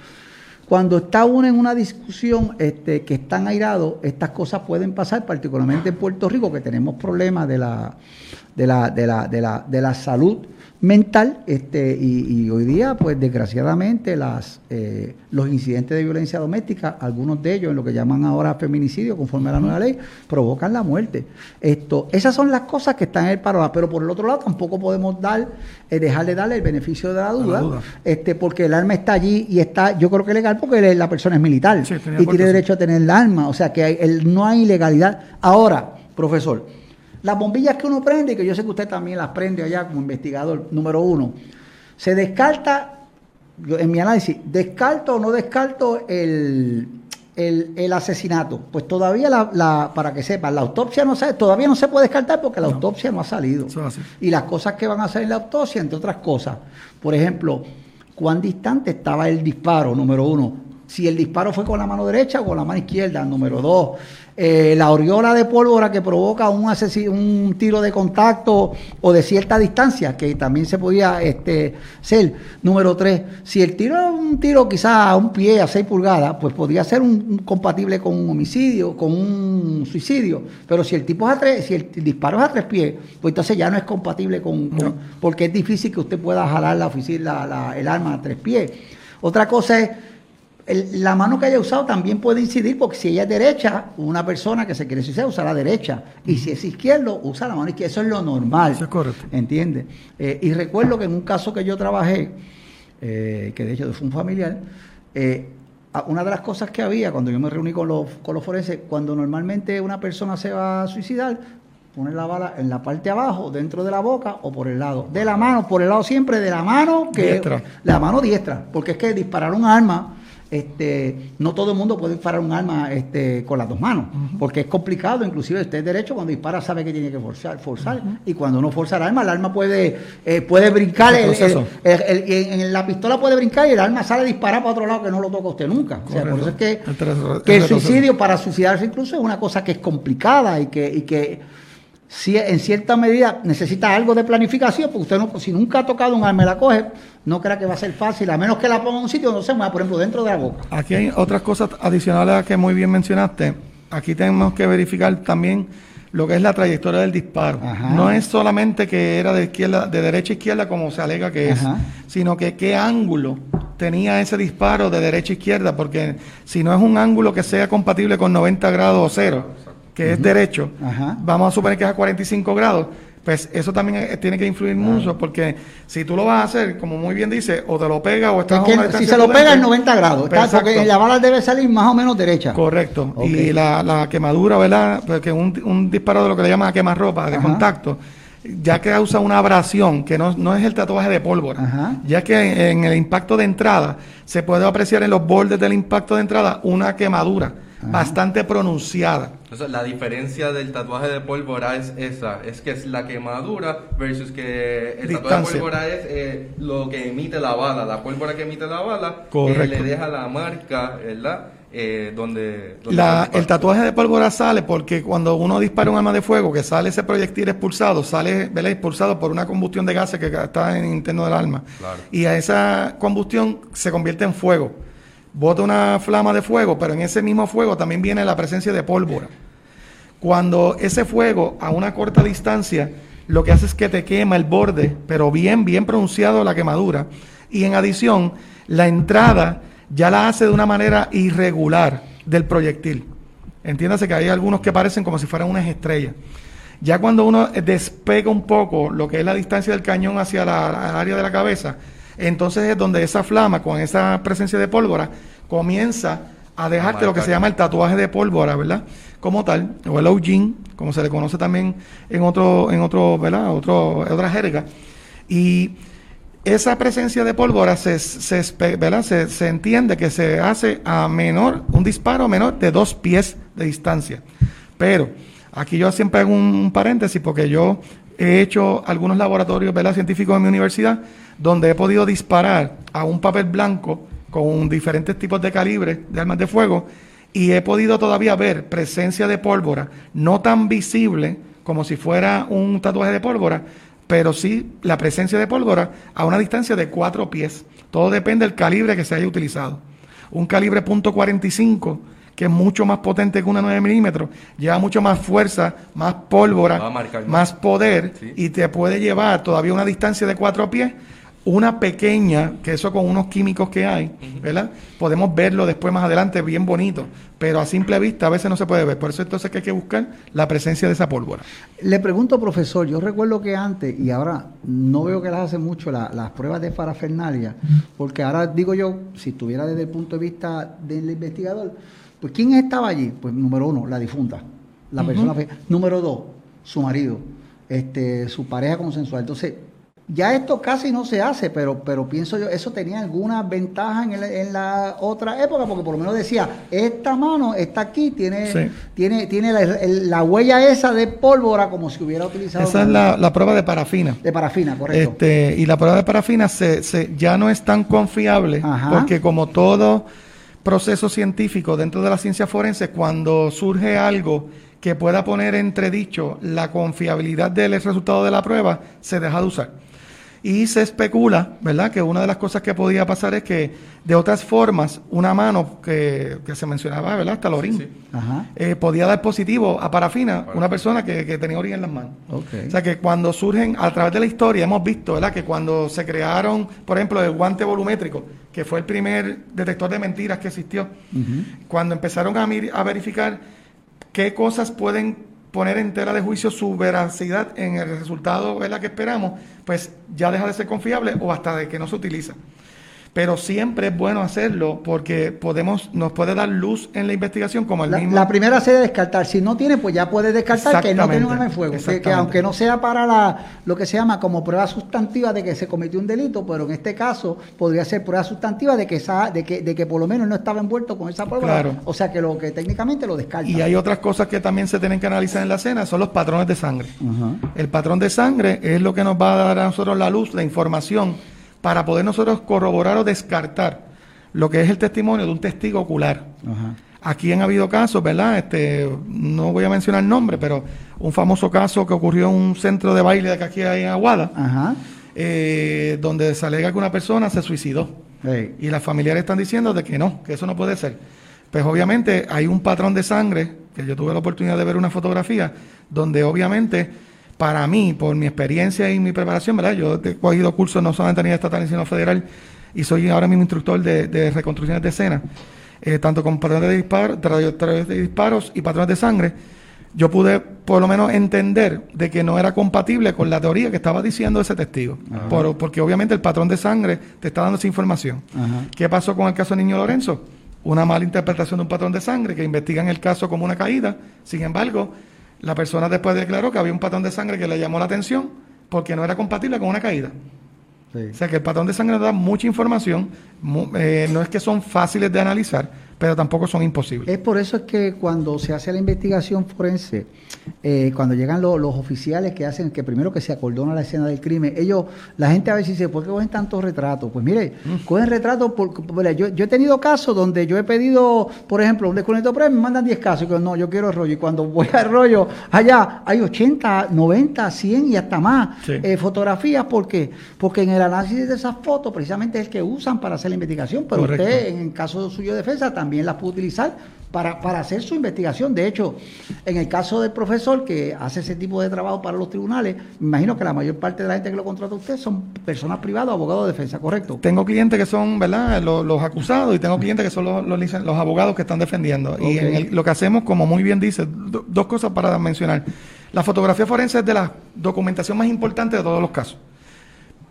Cuando está uno en una discusión este, que están airados, estas cosas pueden pasar, particularmente en Puerto Rico, que tenemos problemas de la, de la, de la, de la, de la salud mental este y, hoy día pues desgraciadamente las eh, los incidentes de violencia doméstica algunos de ellos en lo que llaman ahora feminicidio conforme a la nueva ley provocan la muerte. Esto esas son las cosas que están en el panorama pero por el otro lado tampoco podemos dar eh, dejar de darle el beneficio de la duda, este porque el arma está allí y está yo creo que legal porque la persona es militar y tiene derecho a tener el arma. O sea que no hay ilegalidad ahora profesor las bombillas que uno prende, y que yo sé que usted también las prende allá como investigador, número uno, se descarta, en mi análisis, descarto o no descarto el, el, asesinato. Pues todavía, la, para que sepan, la autopsia no se, todavía no se puede descartar porque la autopsia no ha salido. Y las cosas que van a hacer en la autopsia, entre otras cosas, por ejemplo, cuán distante estaba el disparo, número uno, si el disparo fue con la mano derecha o con la mano izquierda. Número dos, eh, la oriola de pólvora que provoca un, un tiro de contacto o de cierta distancia, que también se podía este, ser. Número tres, si el tiro es un tiro quizás a un pie, a seis pulgadas, pues podría ser un, compatible con un homicidio, con un suicidio. Pero si el tipo es a tres, si el, disparo es a tres pies, pues entonces ya no es compatible con, porque es difícil que usted pueda jalar la, la, el arma a tres pies. Otra cosa es la mano que haya usado también puede incidir porque si ella es derecha, una persona que se quiere suicidar usa la derecha. Y si es izquierdo, usa la mano izquierda. Eso es lo normal. Eso es correcto. ¿Entiendes? Eh, y recuerdo que en un caso que yo trabajé, eh, que de hecho fue un familiar, eh, una de las cosas que había cuando yo me reuní con los, con los forenses, cuando normalmente una persona se va a suicidar, pone la bala en la parte de abajo, dentro de la boca o por el lado. De la mano, por el lado siempre de la mano que diestra. la mano diestra, porque es que disparar un arma este, no todo el mundo puede disparar un arma este, con las dos manos, porque es complicado, inclusive usted es derecho, cuando dispara sabe que tiene que forzar, forzar y cuando uno forza el arma, el arma puede, eh, puede brincar, en la pistola puede brincar y el arma sale a disparar para otro lado que no lo toca usted nunca. O sea, por eso es que, el, suicidio para suicidarse incluso es una cosa que es complicada y que, y que si en cierta medida necesita algo de planificación, porque usted no, si nunca ha tocado un arma y la coge, no crea que va a ser fácil, a menos que la ponga en un sitio donde se mueva, por ejemplo, dentro de la boca. Aquí hay otras cosas adicionales a que muy bien mencionaste. Aquí tenemos que verificar también lo que es la trayectoria del disparo. No es solamente que era de izquierda, de derecha a izquierda como se alega que es, sino que qué ángulo tenía ese disparo de derecha a izquierda, porque si no es un ángulo que sea compatible con 90 grados o cero, que es derecho, vamos a suponer que es a 45 grados, pues eso también tiene que influir mucho, porque si tú lo vas a hacer, como muy bien dice, o te lo pega o estás a Si se lo pega en 90 grados, porque la bala debe salir más o menos derecha. Correcto. Y la, quemadura, ¿verdad? Porque un, un disparo de lo que le llaman a quemarropa, de contacto, ya que causa una abrasión, que no, no es el tatuaje de pólvora, ya que en el impacto de entrada se puede apreciar en los bordes del impacto de entrada una quemadura bastante pronunciada. Entonces, la diferencia del tatuaje de pólvora es esa, es que es la quemadura versus que el tatuaje de pólvora es eh, lo que emite la bala, la pólvora que emite la bala, que le deja la marca, ¿verdad? Eh, donde, el tatuaje de pólvora sale porque cuando uno dispara un arma de fuego, que sale ese proyectil expulsado, sale ¿verdad? expulsado por una combustión de gases que está en el interno del arma. Y a esa combustión se convierte en fuego bota una flama de fuego, pero en ese mismo fuego también viene la presencia de pólvora. Cuando ese fuego a una corta distancia lo que hace es que te quema el borde, pero bien, bien pronunciado la quemadura. Y en adición, la entrada ya la hace de una manera irregular del proyectil. Entiéndase que hay algunos que parecen como si fueran unas estrellas. Ya cuando uno despega un poco lo que es la distancia del cañón hacia la, área de la cabeza, entonces es donde esa flama con esa presencia de pólvora comienza a dejarte lo que se llama el tatuaje de pólvora, ¿verdad? Como tal, o el Ojin, como se le conoce también en otro, en otro, ¿verdad? Otro, otra jerga. Y esa presencia de pólvora se, se, ¿verdad? Se, se, entiende que se hace a menor, un disparo menor de dos pies de distancia. Pero aquí yo siempre hago un, paréntesis porque yo he hecho algunos laboratorios ¿verdad? científicos en mi universidad donde he podido disparar a un papel blanco con diferentes tipos de calibres de armas de fuego y he podido todavía ver presencia de pólvora, no tan visible como si fuera un tatuaje de pólvora, pero sí la presencia de pólvora a una distancia de cuatro pies. Todo depende del calibre que se haya utilizado. Un calibre .45 que es mucho más potente que una 9 milímetros, lleva mucho más fuerza, más pólvora, más poder y te puede llevar todavía una distancia de cuatro pies una pequeña, que eso con unos químicos que hay, ¿verdad? Podemos verlo después más adelante bien bonito, pero a simple vista a veces no se puede ver. Por eso entonces que hay que buscar la presencia de esa pólvora. Le pregunto, profesor, yo recuerdo que antes, y ahora no veo que las hacen mucho las pruebas de parafernalia, porque ahora digo yo, si estuviera desde el punto de vista del investigador, pues ¿quién estaba allí? Pues número uno, la difunta, la persona. Número dos, su marido, este, su pareja consensual. Entonces, ya esto casi no se hace, pero, pero pienso yo, eso tenía alguna ventaja en, la otra época, porque por lo menos decía, esta mano está aquí, tiene, tiene, tiene la, huella esa de pólvora como si hubiera utilizado. Esa es la, prueba de parafina. De parafina, correcto. Este, y la prueba de parafina se, se ya no es tan confiable, porque como todo proceso científico dentro de la ciencia forense cuando surge algo que pueda poner entredicho la confiabilidad del resultado de la prueba, se deja de usar. Y se especula, ¿verdad?, que una de las cosas que podía pasar es que de otras formas, una mano que, se mencionaba, ¿verdad?, hasta el eh, podía dar positivo a parafina una persona que, tenía orina en las manos. O sea que cuando surgen, a través de la historia, hemos visto, ¿verdad?, que cuando se crearon, por ejemplo, el guante volumétrico, que fue el primer detector de mentiras que existió, cuando empezaron a, a verificar qué cosas pueden poner en tela de juicio su veracidad en el resultado la que esperamos, pues ya deja de ser confiable o hasta de que no se utiliza pero siempre es bueno hacerlo porque podemos nos puede dar luz en la investigación como el la, mismo. La primera sería descartar. Si no tiene, pues ya puede descartar que no tiene un arma de fuego. Que, aunque no sea para la, lo que se llama como prueba sustantiva de que se cometió un delito, pero en este caso podría ser prueba sustantiva de que esa, de que, de que por lo menos no estaba envuelto con esa prueba. Claro. O sea que lo que técnicamente lo descarta. Y hay otras cosas que también se tienen que analizar en la escena, son los patrones de sangre. El patrón de sangre es lo que nos va a dar a nosotros la luz, la información para poder nosotros corroborar o descartar lo que es el testimonio de un testigo ocular. Aquí han habido casos, ¿verdad? Este, no voy a mencionar el nombre, pero un famoso caso que ocurrió en un centro de baile de aquí en Aguada, eh, donde se alega que una persona se suicidó. Y las familiares están diciendo de que no, que eso no puede ser. Pues obviamente hay un patrón de sangre, que yo tuve la oportunidad de ver una fotografía, donde obviamente para mí, por mi experiencia y mi preparación, ¿verdad? Yo he cogido cursos no solamente a nivel estatal, sino federal, y soy ahora mismo instructor de, reconstrucciones de escena, eh, tanto con patrones de, disparo, de disparos y patrones de sangre. Yo pude por lo menos entender de que no era compatible con la teoría que estaba diciendo ese testigo, porque obviamente el patrón de sangre te está dando esa información. ¿Qué pasó con el caso de Niño Lorenzo? Una mala interpretación de un patrón de sangre que investigan el caso como una caída, sin embargo, la persona después declaró que había un patrón de sangre que le llamó la atención porque no era compatible con una caída. O sea que el patrón de sangre da mucha información, eh, no es que son fáciles de analizar, pero tampoco son imposibles. Es por eso que cuando se hace la investigación forense, eh, cuando llegan los oficiales que hacen, que primero que se acordona la escena del crimen, ellos, la gente a veces dice, ¿por qué cogen tantos retratos? Pues mire, mm. cogen retratos, por, yo, yo, he tenido casos donde yo he pedido, por ejemplo, un descuento premio, me mandan 10 casos, y yo, no, yo quiero el rollo, y cuando voy al rollo, allá hay 80, 90, 100 y hasta más eh, fotografías, ¿por qué? Porque en el análisis de esas fotos, precisamente es el que usan para hacer la investigación, pero usted, en el caso suyo de defensa, también también las puede utilizar para, para, hacer su investigación. De hecho, en el caso del profesor que hace ese tipo de trabajo para los tribunales, me imagino que la mayor parte de la gente que lo contrata a usted son personas privadas, abogados de defensa, ¿correcto? Tengo clientes que son, ¿verdad?, los, acusados y tengo clientes que son los, los, abogados que están defendiendo. Y lo que hacemos, como muy bien dice, dos cosas para mencionar. La fotografía forense es de la documentación más importante de todos los casos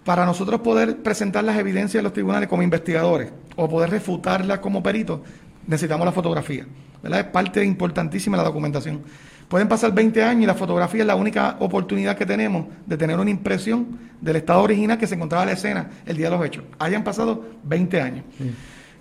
para nosotros poder presentar las evidencias en los tribunales como investigadores o poder refutarlas como peritos, necesitamos la fotografía. ¿verdad? Es parte importantísima de la documentación. Pueden pasar 20 años y la fotografía es la única oportunidad que tenemos de tener una impresión del estado original que se encontraba en la escena el día de los hechos. Hayan pasado 20 años.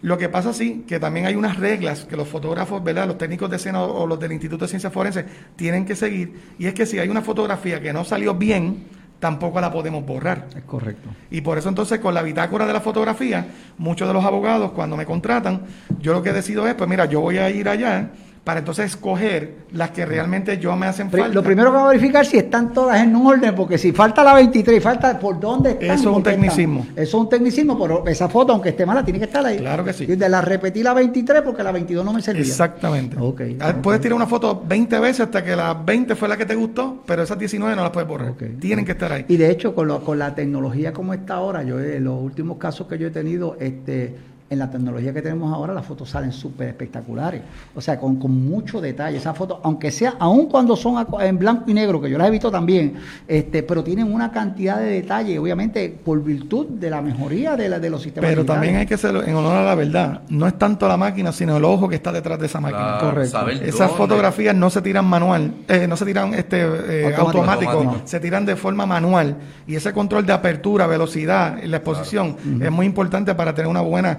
Lo que pasa sí, que también hay unas reglas que los fotógrafos, ¿verdad? los técnicos de escena o los del Instituto de Ciencias Forenses tienen que seguir, y es que si hay una fotografía que no salió bien, tampoco la podemos borrar. Es correcto. Y por eso entonces con la bitácora de la fotografía, muchos de los abogados cuando me contratan, yo lo que decido es, pues mira, yo voy a ir allá para entonces escoger las que realmente yo me hacen falta. Lo primero que va a verificar si están todas en un orden, porque si falta la 23 y falta por dónde están. Eso es un tecnicismo. Eso es un tecnicismo, pero esa foto, aunque esté mala, tiene que estar ahí. Claro que sí. Y de la repetí la 23 porque la 22 no me servía. Exactamente. Okay, ah, puedes tirar una foto 20 veces hasta que la 20 fue la que te gustó, pero esas 19 no las puedes borrar. Tienen que estar ahí. Y de hecho, con, con la tecnología como está ahora, yo en los últimos casos que yo he tenido, este en la tecnología que tenemos ahora, las fotos salen súper espectaculares. O sea, con, mucho detalle. Esas fotos, aunque sea, aun cuando son en blanco y negro, que yo las he visto también, este, pero tienen una cantidad de detalle, obviamente, por virtud de la mejoría de, la, de los sistemas. Pero también hay que hacerlo en honor a la verdad. No es tanto la máquina, sino el ojo que está detrás de esa máquina. Correcto. Esas fotografías no se tiran manual, eh, no se tiran este eh, automático, se tiran de forma manual. Y ese control de apertura, velocidad la exposición es muy importante para tener una buena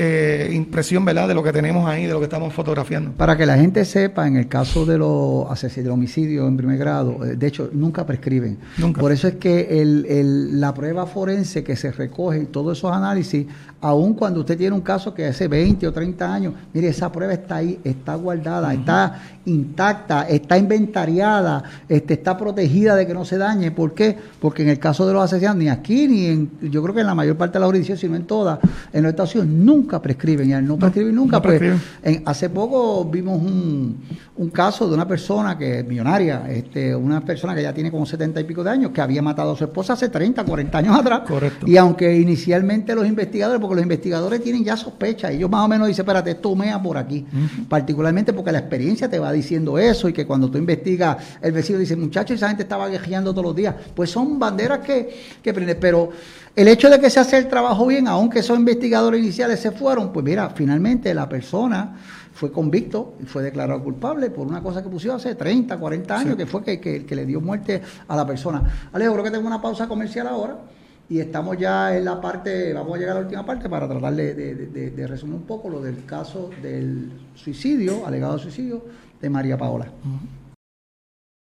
eh, impresión, ¿verdad?, de lo que tenemos ahí, de lo que estamos fotografiando. Para que la gente sepa, en el caso de los asesinatos, homicidios en primer grado, eh, de hecho, nunca prescriben. Nunca. Por eso es que el, el, la prueba forense que se recoge y todos esos análisis, aun cuando usted tiene un caso que hace 20 o 30 años, mire, esa prueba está ahí, está guardada, está intacta, está inventariada, este, está protegida de que no se dañe. ¿Por qué? Porque en el caso de los asesinatos, ni aquí, ni en, yo creo que en la mayor parte de la jurisdicción, sino en todas, en nuestra Estados nunca prescriben. Y al no, prescribir nunca, pues, en, hace poco vimos un, un, caso de una persona que es millonaria, este, una persona que ya tiene como 70 y pico de años, que había matado a su esposa hace 30, 40 años atrás. Correcto. Y aunque inicialmente los investigadores, porque los investigadores tienen ya sospecha, ellos más o menos dicen, espérate, esto mea por aquí. Particularmente porque la experiencia te va diciendo eso y que cuando tú investigas, el vecino dice, muchachos, esa gente estaba guerreando todos los días. Pues son banderas que, que pero el hecho de que se hace el trabajo bien, aunque esos investigadores iniciales se fueron, pues mira, finalmente la persona fue convicto y fue declarado culpable por una cosa que puso hace 30, 40 años, que fue que, que, le dio muerte a la persona. Alejo, creo que tengo una pausa comercial ahora y estamos ya en la parte, vamos a llegar a la última parte para tratar de, de resumir un poco lo del caso del suicidio, alegado suicidio, de María Paola.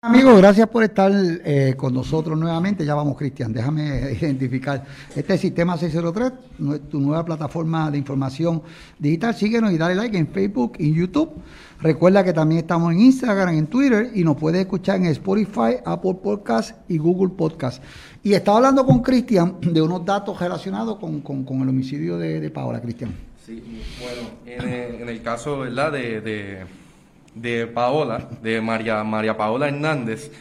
Amigos, gracias por estar eh, con nosotros nuevamente. Ya vamos, Cristian, déjame identificar. Este es Sistema 603, tu nueva plataforma de información digital. Síguenos y dale like en Facebook y YouTube. Recuerda que también estamos en Instagram, en Twitter y nos puedes escuchar en Spotify, Apple Podcast y Google Podcast. Y estaba hablando con Cristian de unos datos relacionados con, el homicidio de, Paola, Cristian. Sí, bueno, en el, caso ¿verdad? de de Paola, de María, María Paola Hernández.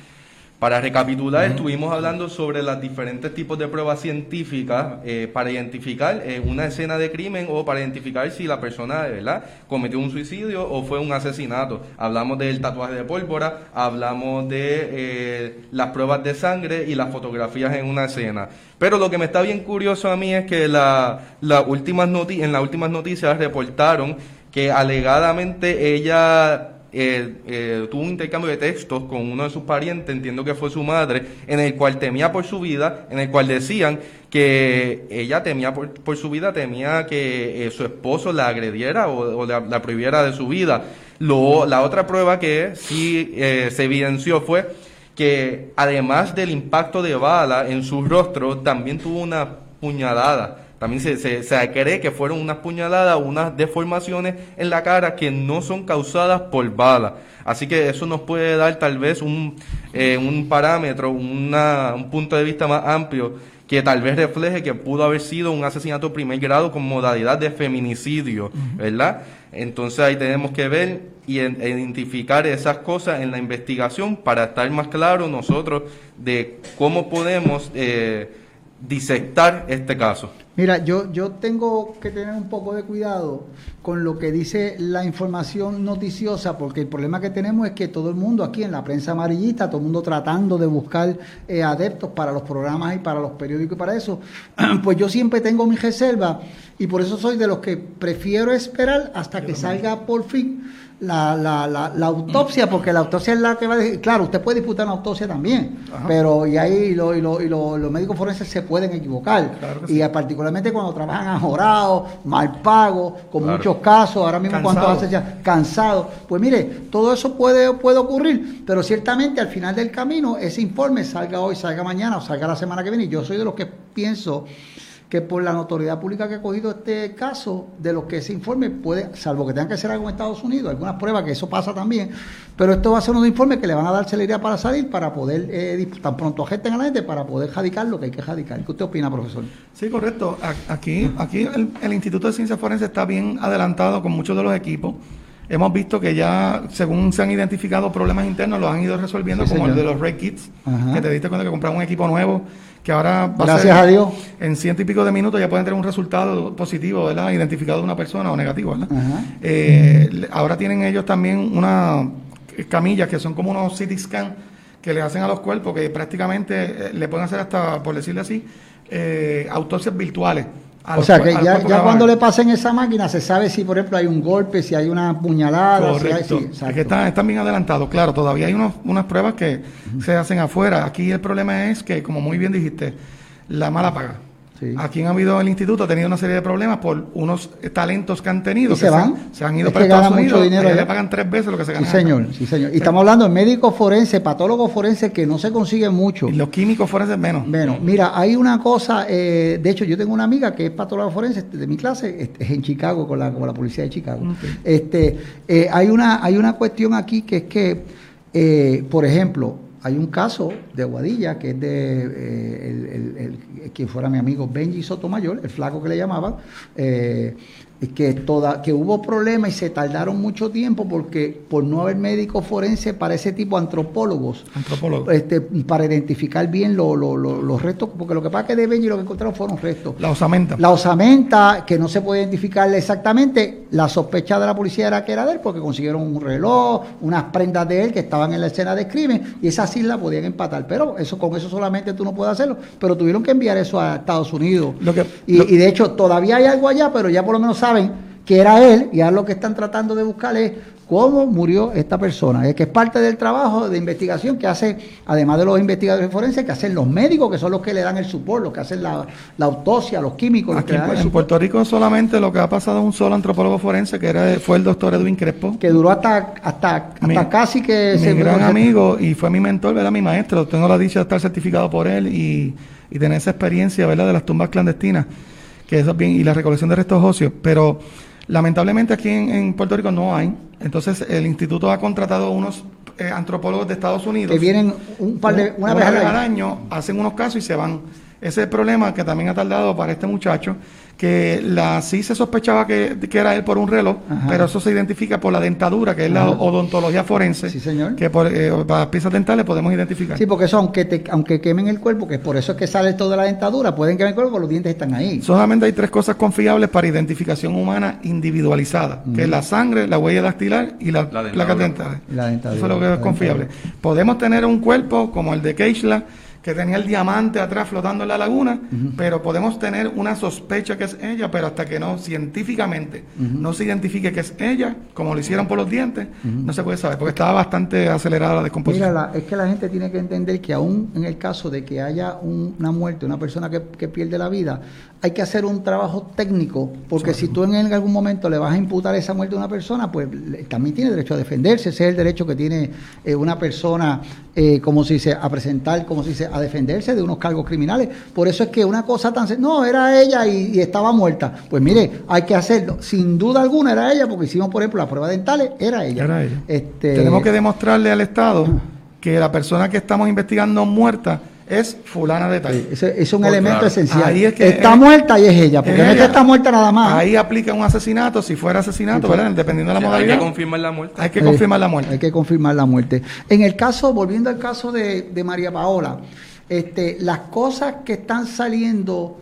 Para recapitular, estuvimos hablando sobre los diferentes tipos de pruebas científicas eh, para identificar eh, una escena de crimen o para identificar si la persona ¿verdad? cometió un suicidio o fue un asesinato. Hablamos del tatuaje de pólvora, hablamos de eh, las pruebas de sangre y las fotografías en una escena. Pero lo que me está bien curioso a mí es que la, últimas en las últimas noticias reportaron que alegadamente ella eh, eh, tuvo un intercambio de textos con uno de sus parientes, entiendo que fue su madre, en el cual temía por su vida, en el cual decían que ella temía por, su vida, temía que eh, su esposo la agrediera o, la, prohibiera de su vida. La otra prueba que sí se evidenció fue que además del impacto de bala en su rostro, también tuvo una puñalada también se, se, cree que fueron unas puñaladas unas deformaciones en la cara que no son causadas por bala. Así que eso nos puede dar tal vez un, eh, un parámetro, una, un punto de vista más amplio que tal vez refleje que pudo haber sido un asesinato primer grado con modalidad de feminicidio, ¿verdad? Entonces ahí tenemos que ver y identificar esas cosas en la investigación para estar más claros nosotros de cómo podemos eh, disectar este caso. Mira, yo, yo tengo que tener un poco de cuidado con lo que dice la información noticiosa, porque el problema que tenemos es que todo el mundo aquí en la prensa amarillista, todo el mundo tratando de buscar eh, adeptos para los programas y para los periódicos y para eso, pues yo siempre tengo mi reserva y por eso soy de los que prefiero esperar hasta que salga por fin la, la, la, autopsia, porque la autopsia es la que va a decir, claro, usted puede disputar una autopsia también, pero y ahí lo, y, lo, y los médicos forenses se pueden equivocar, y particularmente cuando trabajan ajorados, mal pagos, con muchos casos, ahora mismo cuando hace ya cansado, pues mire, todo eso puede, puede ocurrir, pero ciertamente al final del camino ese informe salga hoy, salga mañana o salga la semana que viene, y yo soy de los que pienso que por la notoriedad pública que ha cogido este caso, de lo que ese informe puede, salvo que tengan que hacer algo en Estados Unidos, algunas pruebas que eso pasa también, pero esto va a ser un informe que le van a dar celeridad para salir, para poder, eh, tan pronto agesten a la gente, para poder radicar lo que hay que radicar. ¿Qué usted opina, profesor? Sí, correcto. Aquí, aquí el, Instituto de Ciencias Forenses está bien adelantado con muchos de los equipos. Hemos visto que ya, según se han identificado problemas internos, los han ido resolviendo, como el de los Red Kits, que te diste cuenta que comprar un equipo nuevo que ahora va Gracias a, Dios. en ciento y pico de minutos ya pueden tener un resultado positivo, ¿verdad? Identificado de una persona o negativo, ¿verdad? Eh, ahora tienen ellos también unas camillas que son como unos CT scan que le hacen a los cuerpos que prácticamente eh, le pueden hacer hasta, por decirle así, eh, autopsias virtuales o sea, que ya, ya cuando le pasen esa máquina se sabe si, por ejemplo, hay un golpe, si hay una puñalada. Correcto. Si hay, es que están, bien adelantados. Claro, todavía hay unos, unas pruebas que se hacen afuera. Aquí el problema es que, como muy bien dijiste, la mala paga. Aquí han habido el instituto ha tenido una serie de problemas por unos talentos que han tenido. se van. Se, han ido para Estados Unidos. Mucho dinero le pagan tres veces lo que se gana. Sí, señor. Sí, señor. Y estamos hablando de médicos forenses, patólogos forenses que no se consiguen mucho. Y los químicos forenses menos. Menos. Mira, hay una cosa, eh, de hecho, yo tengo una amiga que es patóloga forense de mi clase, es en Chicago, con la, con la policía de Chicago. Este, eh, hay, una, hay una cuestión aquí que es que, eh, por ejemplo, hay un caso de Guadilla que es de eh, el, el, quien fuera mi amigo Benji Sotomayor, el flaco que le llamaban, eh, que, toda, que hubo problemas y se tardaron mucho tiempo porque por no haber médicos forenses para ese tipo antropólogos, antropólogos. Este, para identificar bien los restos, porque lo que pasa es que de Benji lo que encontraron fueron restos. La osamenta. La osamenta, que no se puede identificar exactamente, la sospecha de la policía era que era de él porque consiguieron un reloj, unas prendas de él que estaban en la escena de crimen y esas sí la podían empatar, pero eso con eso solamente tú no puedes hacerlo, pero tuvieron que enviar eso a Estados Unidos. y, y de hecho todavía hay algo allá, pero ya por lo menos sabes que era él y ahora lo que están tratando de buscar es cómo murió esta persona. Es que es parte del trabajo de investigación que hace, además de los investigadores forenses, que hacen los médicos, que son los que le dan el support, los que hacen la, autopsia, los químicos. en, Puerto Rico solamente lo que ha pasado es un solo antropólogo forense, que era fue el doctor Edwin Crespo. Que duró hasta, hasta, casi que... Mi gran amigo y fue mi mentor, ¿verdad? Mi maestro. Tengo la dicha de estar certificado por él y, y tener esa experiencia, ¿verdad? De las tumbas clandestinas que eso bien, y la recolección de restos óseos, pero lamentablemente aquí en, Puerto Rico no hay. Entonces el instituto ha contratado unos eh, antropólogos de Estados Unidos que vienen un par de una, vez al año, hacen unos casos y se van. Ese es el problema que también ha tardado para este muchacho que la sí se sospechaba que, era él por un reloj, pero eso se identifica por la dentadura, que es la odontología forense. Sí, señor. Que por eh, para piezas dentales podemos identificar. Sí, porque eso, aunque, te, aunque quemen el cuerpo, que por eso es que sale todo de la dentadura, pueden quemar el cuerpo, los dientes están ahí. Solamente hay tres cosas confiables para identificación humana individualizada, que es la sangre, la huella dactilar y la, placa dental. La dentadura. Eso es lo que es confiable. Podemos tener un cuerpo como el de Keishla, que tenía el diamante atrás flotando en la laguna, pero podemos tener una sospecha que es ella, pero hasta que no científicamente no se identifique que es ella, como lo hicieron por los dientes, no se puede saber, porque estaba bastante acelerada la descomposición. Mira, es que la gente tiene que entender que aún en el caso de que haya una muerte, una persona que, pierde la vida, hay que hacer un trabajo técnico, porque si tú en algún momento le vas a imputar esa muerte a una persona, pues también tiene derecho a defenderse, ese es el derecho que tiene eh, una persona, eh, como se dice, a presentar, como se dice, a defenderse de unos cargos criminales. Por eso es que una cosa tan... No, era ella y, estaba muerta. Pues mire, hay que hacerlo. Sin duda alguna era ella, porque hicimos, por ejemplo, las pruebas dentales, era ella. Era ella. Este... Tenemos que demostrarle al Estado que la persona que estamos investigando muerta es fulana de tal. ese, es un elemento esencial. está muerta y es ella, porque no es que está muerta nada más. Ahí aplica un asesinato, si fuera asesinato, ¿verdad? Dependiendo de la modalidad. Hay que confirmar la muerte. Hay que confirmar la muerte. Hay que confirmar la muerte. En el caso, volviendo al caso de, de María Paola, este, las cosas que están saliendo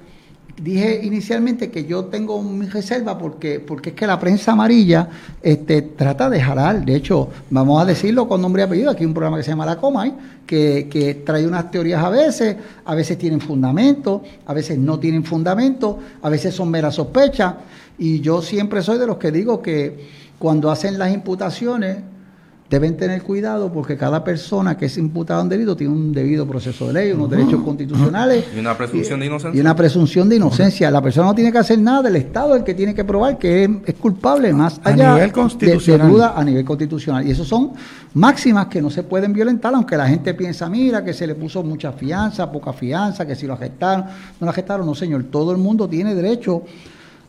dije inicialmente que yo tengo mi reserva porque, porque es que la prensa amarilla este, trata de jalar. De hecho, vamos a decirlo con nombre y apellido. Aquí hay un programa que se llama La Comay, que, que trae unas teorías a veces, a veces tienen fundamento, a veces no tienen fundamento, a veces son meras sospechas. Y yo siempre soy de los que digo que cuando hacen las imputaciones, deben tener cuidado porque cada persona que es imputada a un delito tiene un debido proceso de ley, unos derechos constitucionales. Y una presunción de inocencia. Y una presunción de inocencia. La persona no tiene que hacer nada, el Estado es el que tiene que probar que es, culpable, más allá a nivel constitucional. De, duda a nivel constitucional. Y eso son máximas que no se pueden violentar, aunque la gente piensa, mira, que se le puso mucha fianza, poca fianza, que si lo gestaron, no lo gestaron. No, señor, todo el mundo tiene derecho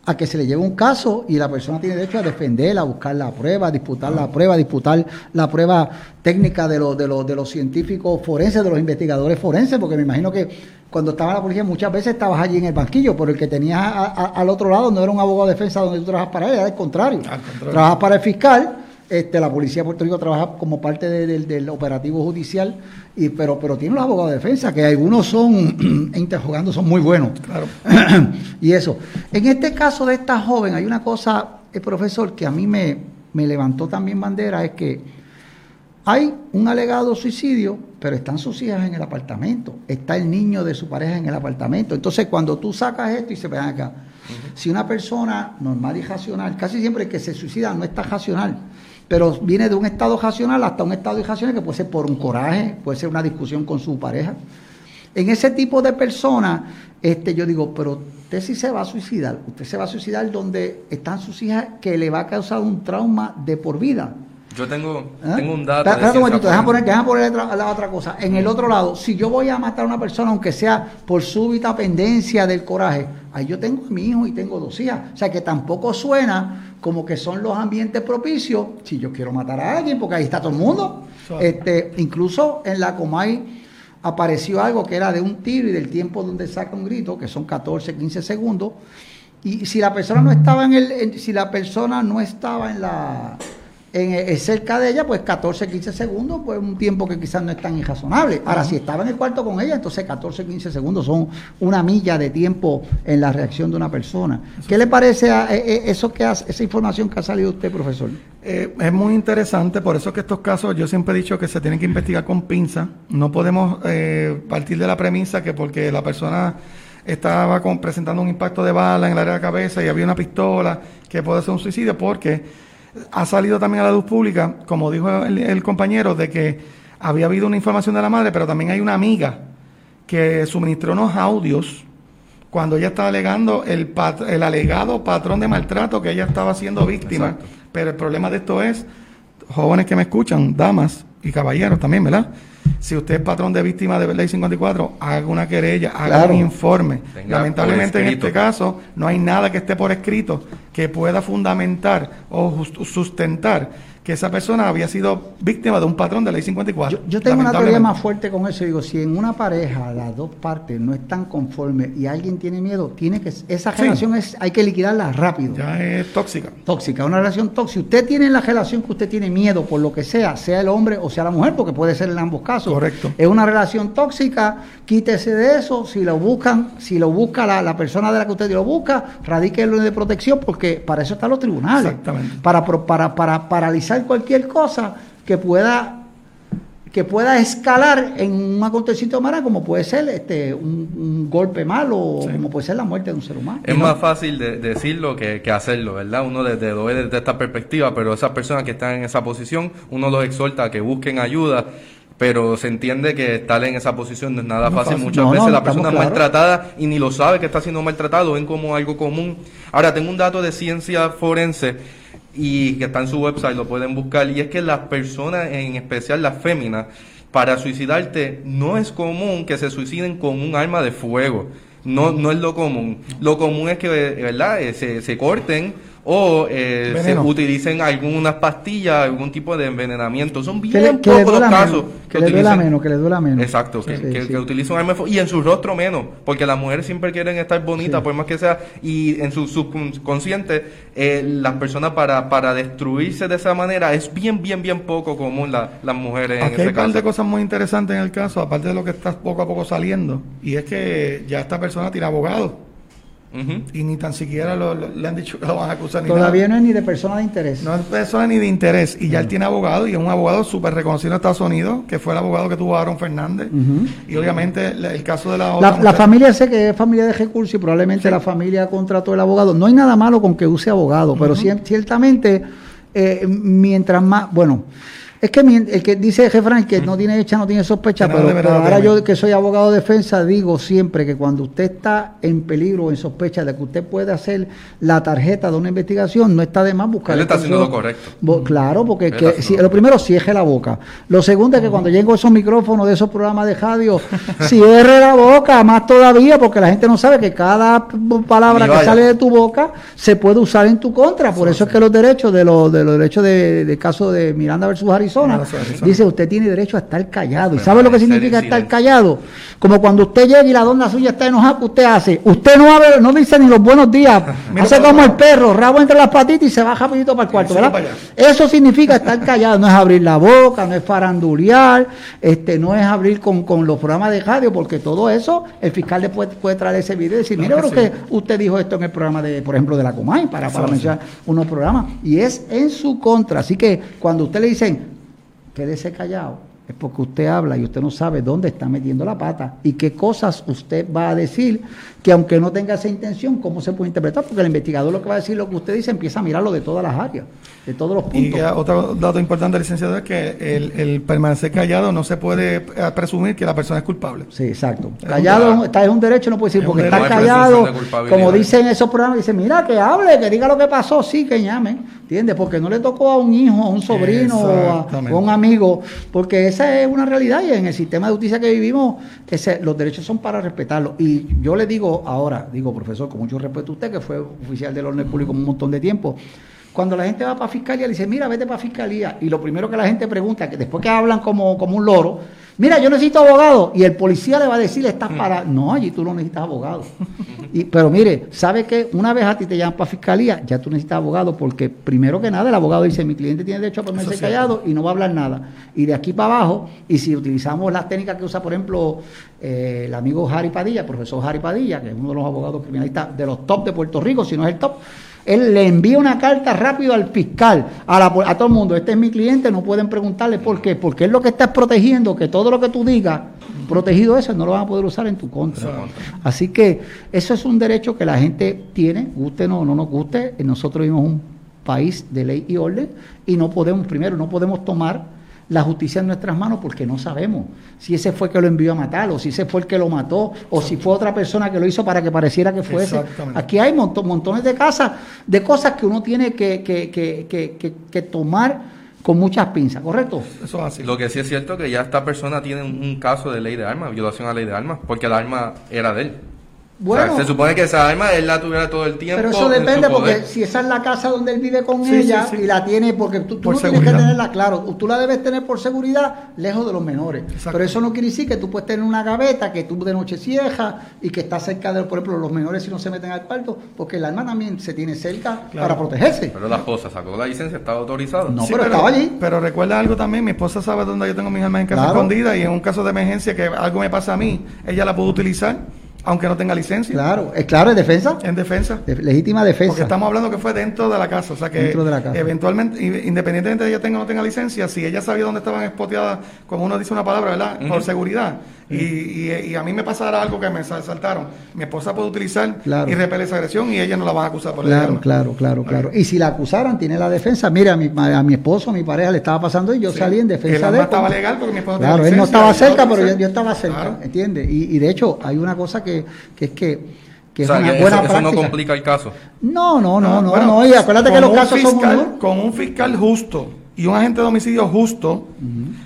a que se le lleve un caso y la persona tiene derecho a defenderla, a buscar la prueba, a disputar la prueba, a disputar la prueba técnica de, los de, los de los científicos forenses, de los investigadores forenses, porque me imagino que cuando estaba la policía muchas veces estabas allí en el banquillo, pero el que tenías al otro lado no era un abogado de defensa donde tú trabajas para él, era al contrario. contrario. Trabajas para el fiscal este, la policía de Puerto Rico trabaja como parte del operativo judicial, y, pero, pero tiene los abogados de defensa, que algunos son, interrogando, son muy buenos. Claro. y eso. En este caso de esta joven, hay una cosa, el eh, profesor, que a mí me, me levantó también bandera, es que hay un alegado suicidio, pero están sus hijas en el apartamento. Está el niño de su pareja en el apartamento. Entonces, cuando tú sacas esto y se vean acá, si una persona normal y racional, casi siempre que se suicida no está racional, pero viene de un estado racional hasta un estado irracional que puede ser por un coraje, puede ser una discusión con su pareja. en ese tipo de personas, este, yo digo, pero usted sí se va a suicidar, usted se va a suicidar donde están sus hijas que le va a causar un trauma de por vida. Yo tengo, ¿Ah? tengo un dato. Espérate de un momentito, déjame poner, poner otra- la otra cosa. En el otro lado, si yo voy a matar a una persona, aunque sea por súbita pendencia del coraje, ahí yo tengo a mi hijo y tengo dos hijas. O sea que tampoco suena como que son los ambientes propicios si yo quiero matar a alguien, porque ahí está todo el mundo. Este, incluso en la Comay apareció algo que era de un tiro y del tiempo donde saca un grito, que son 14, 15 segundos. Y si la persona no estaba en el, en- si la persona no estaba en la en, eh, cerca de ella, pues 14, 15 segundos, pues un tiempo que quizás no es tan irrazonable. Ahora, si estaba en el cuarto con ella, entonces 14, 15 segundos son una milla de tiempo en la reacción de una persona. ¿Qué le parece a eh, eh, eso que hace, esa información que ha salido usted, profesor? Eh, es muy interesante, por eso es que estos casos yo siempre he dicho que se tienen que investigar con pinza. No podemos eh, partir de la premisa que porque la persona estaba con- presentando un impacto de bala en el área de la cabeza y había una pistola que puede ser un suicidio, porque ha salido también a la luz pública, como dijo el, el compañero, de que había habido una información de la madre, pero también hay una amiga que suministró unos audios cuando ella estaba alegando el, pat- el alegado patrón de maltrato que ella estaba siendo víctima. Exacto. Pero el problema de esto es, jóvenes que me escuchan, damas y caballeros también, ¿verdad? Si usted es patrón de víctima de ley 54, haga una querella, haga Claro. un informe. Tenga Lamentablemente en este caso no hay nada que esté por escrito que pueda fundamentar o sustentar que esa persona había sido víctima de un patrón de ley 54. Yo, yo tengo una teoría más fuerte con eso. Digo, si en una pareja las dos partes no están conformes y alguien tiene miedo, tiene que esa Sí. relación es hay que liquidarla rápido. Ya es tóxica. Tóxica, una relación tóxica. Usted tiene en la relación que usted tiene miedo por lo que sea, sea el hombre o sea la mujer, porque puede ser en ambos casos. Correcto. Es una relación tóxica, quítese de eso. Si lo buscan, si lo busca la, la persona de la que usted lo busca, radíquelo de protección, porque para eso están los tribunales. Exactamente. Para, para, para paralizar cualquier cosa que pueda que pueda escalar en un acontecimiento malo como puede ser este un, un golpe malo o como puede ser la muerte de un ser humano. Es más fácil de, decirlo que, que hacerlo, ¿verdad? Uno desde, desde esta perspectiva, pero esas personas que están en esa posición, uno los exhorta a que busquen ayuda, pero se entiende que estar en esa posición no es nada No fácil. fácil. Muchas No, veces no, la persona es maltratada y ni lo sabe que está siendo maltratado, lo ven como algo común. Ahora, tengo un dato de ciencia forense y que está en su website, lo pueden buscar, y es que las personas, en especial las féminas, para suicidarte no es común que se suiciden con un arma de fuego. No, no es lo común. Lo común es que, ¿verdad? Eh, se, se corten o eh, se utilicen algunas pastillas, algún tipo de envenenamiento. Son Que bien que le pocos los casos menos, que le duela utilizan- menos, que le duela menos. Exacto, que, Sí, que, sí. que utilizan un arma de fuego. y en su rostro menos, porque las mujeres siempre quieren estar bonitas, Sí. por más que sea, y en su subconsciente, eh, las personas para, para destruirse de esa manera es bien, bien, bien poco común la- las mujeres en Aquí hay ese un par de caso. cosas muy interesantes en el caso, aparte de lo que está poco a poco saliendo, y es que ya esta persona tiene y ni tan siquiera lo- lo- le han dicho que lo van a acusar ni Todavía nada. no es ni de persona de interés. No es persona ni de interés, y ya él tiene abogado, y es un abogado súper reconocido en Estados Unidos, que fue el abogado que tuvo Aaron Fernández, y obviamente la- el caso de la otra La, familia sé que es familia de recursos y probablemente la familia contrató el abogado. No hay nada malo con que use abogado, pero ciertamente, eh, mientras más, bueno, es que el que dice Jefran, que no tiene hecha no tiene sospecha, pero, ahora yo que soy abogado de defensa digo siempre que cuando usted está en peligro o en sospecha de que usted puede hacer la tarjeta de una investigación, no está de más buscar Él está haciendo lo correcto. Bo- Claro, porque que, si- lo primero, cierre la boca. Lo segundo es que cuando lleguen esos micrófonos de esos programas de radio, cierre la boca, más todavía, porque la gente no sabe que cada palabra que sale de tu boca se puede usar en tu contra. Por eso es que los derechos de los, de los derechos de, caso de Miranda versus Dice usted tiene derecho a estar callado. ¿Y sabe lo que significa estar callado? Como cuando usted llega y la dona suya está enojada, ¿qué usted hace? Usted no abre, no dice ni los buenos días, hace como el perro, rabo entre las patitas y se baja rapidito para el cuarto, ¿verdad? Eso significa estar callado, no es abrir la boca, no es farandulear, este, no es abrir con, con los programas de radio, porque todo eso, el fiscal después puede traer ese video y decir, mire, pero que usted dijo esto en el programa de, por ejemplo, de la Comay, para, para mencionar unos programas, y es en su contra. Así que cuando usted le dicen, quédese callado, es porque usted habla y usted no sabe dónde está metiendo la pata y qué cosas usted va a decir que aunque no tenga esa intención, ¿cómo se puede interpretar? Porque el investigador lo que va a decir lo que usted dice empieza a mirarlo de todas las áreas, de todos los puntos. Y otro dato importante, licenciado, es que el, permanecer callado no se puede eh, presumir que la persona es culpable. Sí, exacto. callado está, es un derecho, no puede decir, porque está callado, como dicen esos programas, dicen, mira, que hable, que diga lo que pasó, sí, que llame, ¿entiendes? Porque no le tocó a un hijo, a un sobrino o a, un amigo, porque esa es una realidad y en el sistema de justicia que vivimos, ese, los derechos son para respetarlos. Y yo le digo, ahora, digo, profesor, con mucho respeto a usted, que fue oficial del orden público un montón de tiempo, cuando la gente va para fiscalía, le dice, mira, vete para fiscalía. Y lo primero que la gente pregunta, que después que hablan como, como un loro, mira, yo necesito abogado. Y el policía le va a decir, estás para. No, allí tú no necesitas abogado. Y, pero mire, ¿sabe que una vez a ti te llaman para fiscalía, ya tú necesitas abogado? Porque primero que nada, el abogado dice, mi cliente tiene derecho a permanecer callado y no va a hablar nada. Y de aquí para abajo, y si utilizamos las técnicas que usa, por ejemplo, eh, el amigo Harry Padilla, profesor Harry Padilla, que es uno de los abogados criminalistas de los top de Puerto Rico, si no es el top él le envía una carta rápido al fiscal, a, a todo el mundo. Este es mi cliente, no pueden preguntarle por qué. Porque él lo que está protegiendo, que todo lo que tú digas, protegido eso, no lo van a poder usar en tu contra. Así que eso es un derecho que la gente tiene, guste o no, no nos guste. Nosotros vivimos un país de ley y orden y no podemos, primero, no podemos tomar la justicia en nuestras manos porque no sabemos si ese fue el que lo envió a matar o si ese fue el que lo mató o si fue otra persona que lo hizo para que pareciera que fuese. Aquí hay montones de casas, de cosas que uno tiene que, que, que, que, tomar con muchas pinzas, ¿correcto? Eso es así. Lo que sí es cierto que ya esta persona tiene un, caso de ley de armas, violación a ley de armas, porque el arma era de él. Bueno, se supone que esa arma él la tuviera todo el tiempo. Pero eso depende, porque si esa es la casa donde él vive con ella y la tiene, porque tú, no tienes que tenerla, claro, tú la debes tener por seguridad lejos de los menores. Pero eso no quiere decir que tú puedes tener una gaveta que tú de noche cieja y que está cerca de, por ejemplo, los menores si no se meten al cuarto, porque el arma también se tiene cerca para protegerse. Pero la esposa sacó la licencia, estaba autorizada. No, pero, estaba allí. Pero recuerda algo también, mi esposa sabe dónde yo tengo mis armas en casa escondida y en un caso de emergencia que algo me pasa a mí, ella la puede utilizar aunque no tenga licencia. Claro, es claro, en defensa. En defensa. legítima defensa. Porque estamos hablando que fue dentro de la casa. O sea que dentro de la casa. eventualmente, independientemente de ella tenga o no tenga licencia, si ella sabía dónde estaban expoteadas, como uno dice una palabra, ¿verdad? Por seguridad, y, a mí me pasara algo que me saltaron, mi esposa puede utilizar y repeler esa agresión y ella no la van a acusar por Claro, claro, claro, claro. Y si la acusaran, tiene la defensa. Mira, a mi, a mi esposo, a mi pareja le estaba pasando y yo salí en defensa el de él. estaba legal porque mi esposo Claro, él no estaba cerca, pero yo, estaba cerca, ¿entiendes? Y, de hecho, hay una cosa que, es que que es una buena eso, no complica el caso. No, no, no, no, no, y acuérdate que los casos fiscal, son con un fiscal justo y un agente de homicidio justo,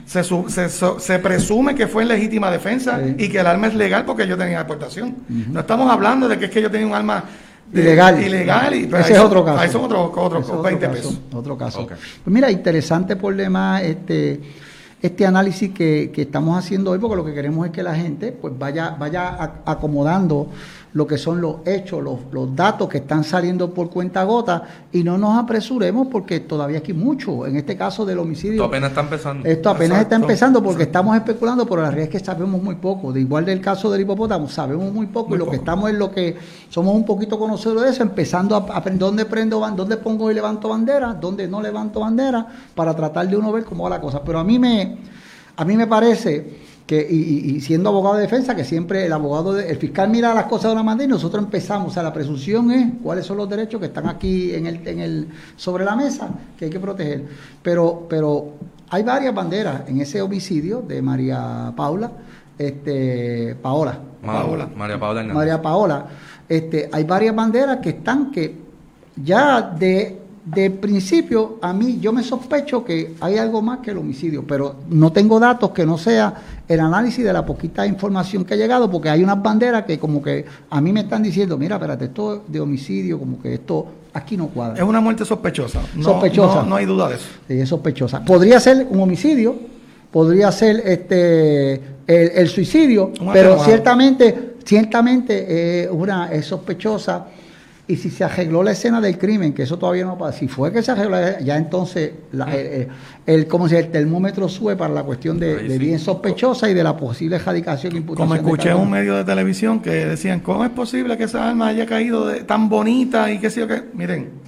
se, se, presume que fue en legítima defensa y que el arma es legal porque yo tenía aportación. No estamos hablando de que es que yo tenía un arma ilegal. ilegal y, ese es otro caso. Eso es otro, otro, 20 pesos. Otro caso. Pues mira, interesante por demás este, este análisis que, que, estamos haciendo hoy, porque lo que queremos es que la gente pues vaya, vaya acomodando lo que son los hechos, los, los datos que están saliendo por cuenta gota y no nos apresuremos porque todavía aquí mucho, en este caso del homicidio. Esto apenas está empezando. Esto apenas está empezando porque estamos especulando, pero la realidad es que sabemos muy poco. De igual del caso del hipopótamo, sabemos muy poco y lo que estamos es lo que somos un poquito conocedores de eso, empezando a aprender dónde prendo, dónde pongo y levanto bandera, dónde no levanto bandera, para tratar de uno ver cómo va la cosa. Pero a mí me, a mí me parece que, y, siendo abogado de defensa, que siempre el abogado, el fiscal mira las cosas de una manera y nosotros empezamos, o sea, la presunción es cuáles son los derechos que están aquí en el, en el, sobre la mesa que hay que proteger. Pero, pero hay varias banderas en ese homicidio de María Paula, este, Paola. Paola, María Paola María Paola. Este, hay varias banderas que están que ya de de principio, a mí yo me sospecho que hay algo más que el homicidio, pero no tengo datos que no sea el análisis de la poquita información que ha llegado, porque hay unas banderas que como que a mí me están diciendo, mira, espérate, esto de homicidio, como que esto aquí no cuadra. Es una muerte sospechosa. sospechosa. No, hay duda de eso. Sí, es sospechosa. Podría ser un homicidio, podría ser este el, suicidio, pero ciertamente, ciertamente una, es sospechosa y si se arregló la escena del crimen, que eso todavía no pasa, si fue que se arregló, ya entonces el, el, el termómetro sube para la cuestión de, bien sospechosa y de la posible erradicación Como escuché en un medio de televisión que decían, ¿cómo es posible que esa arma haya caído de, tan bonita y qué sé yo qué? Miren,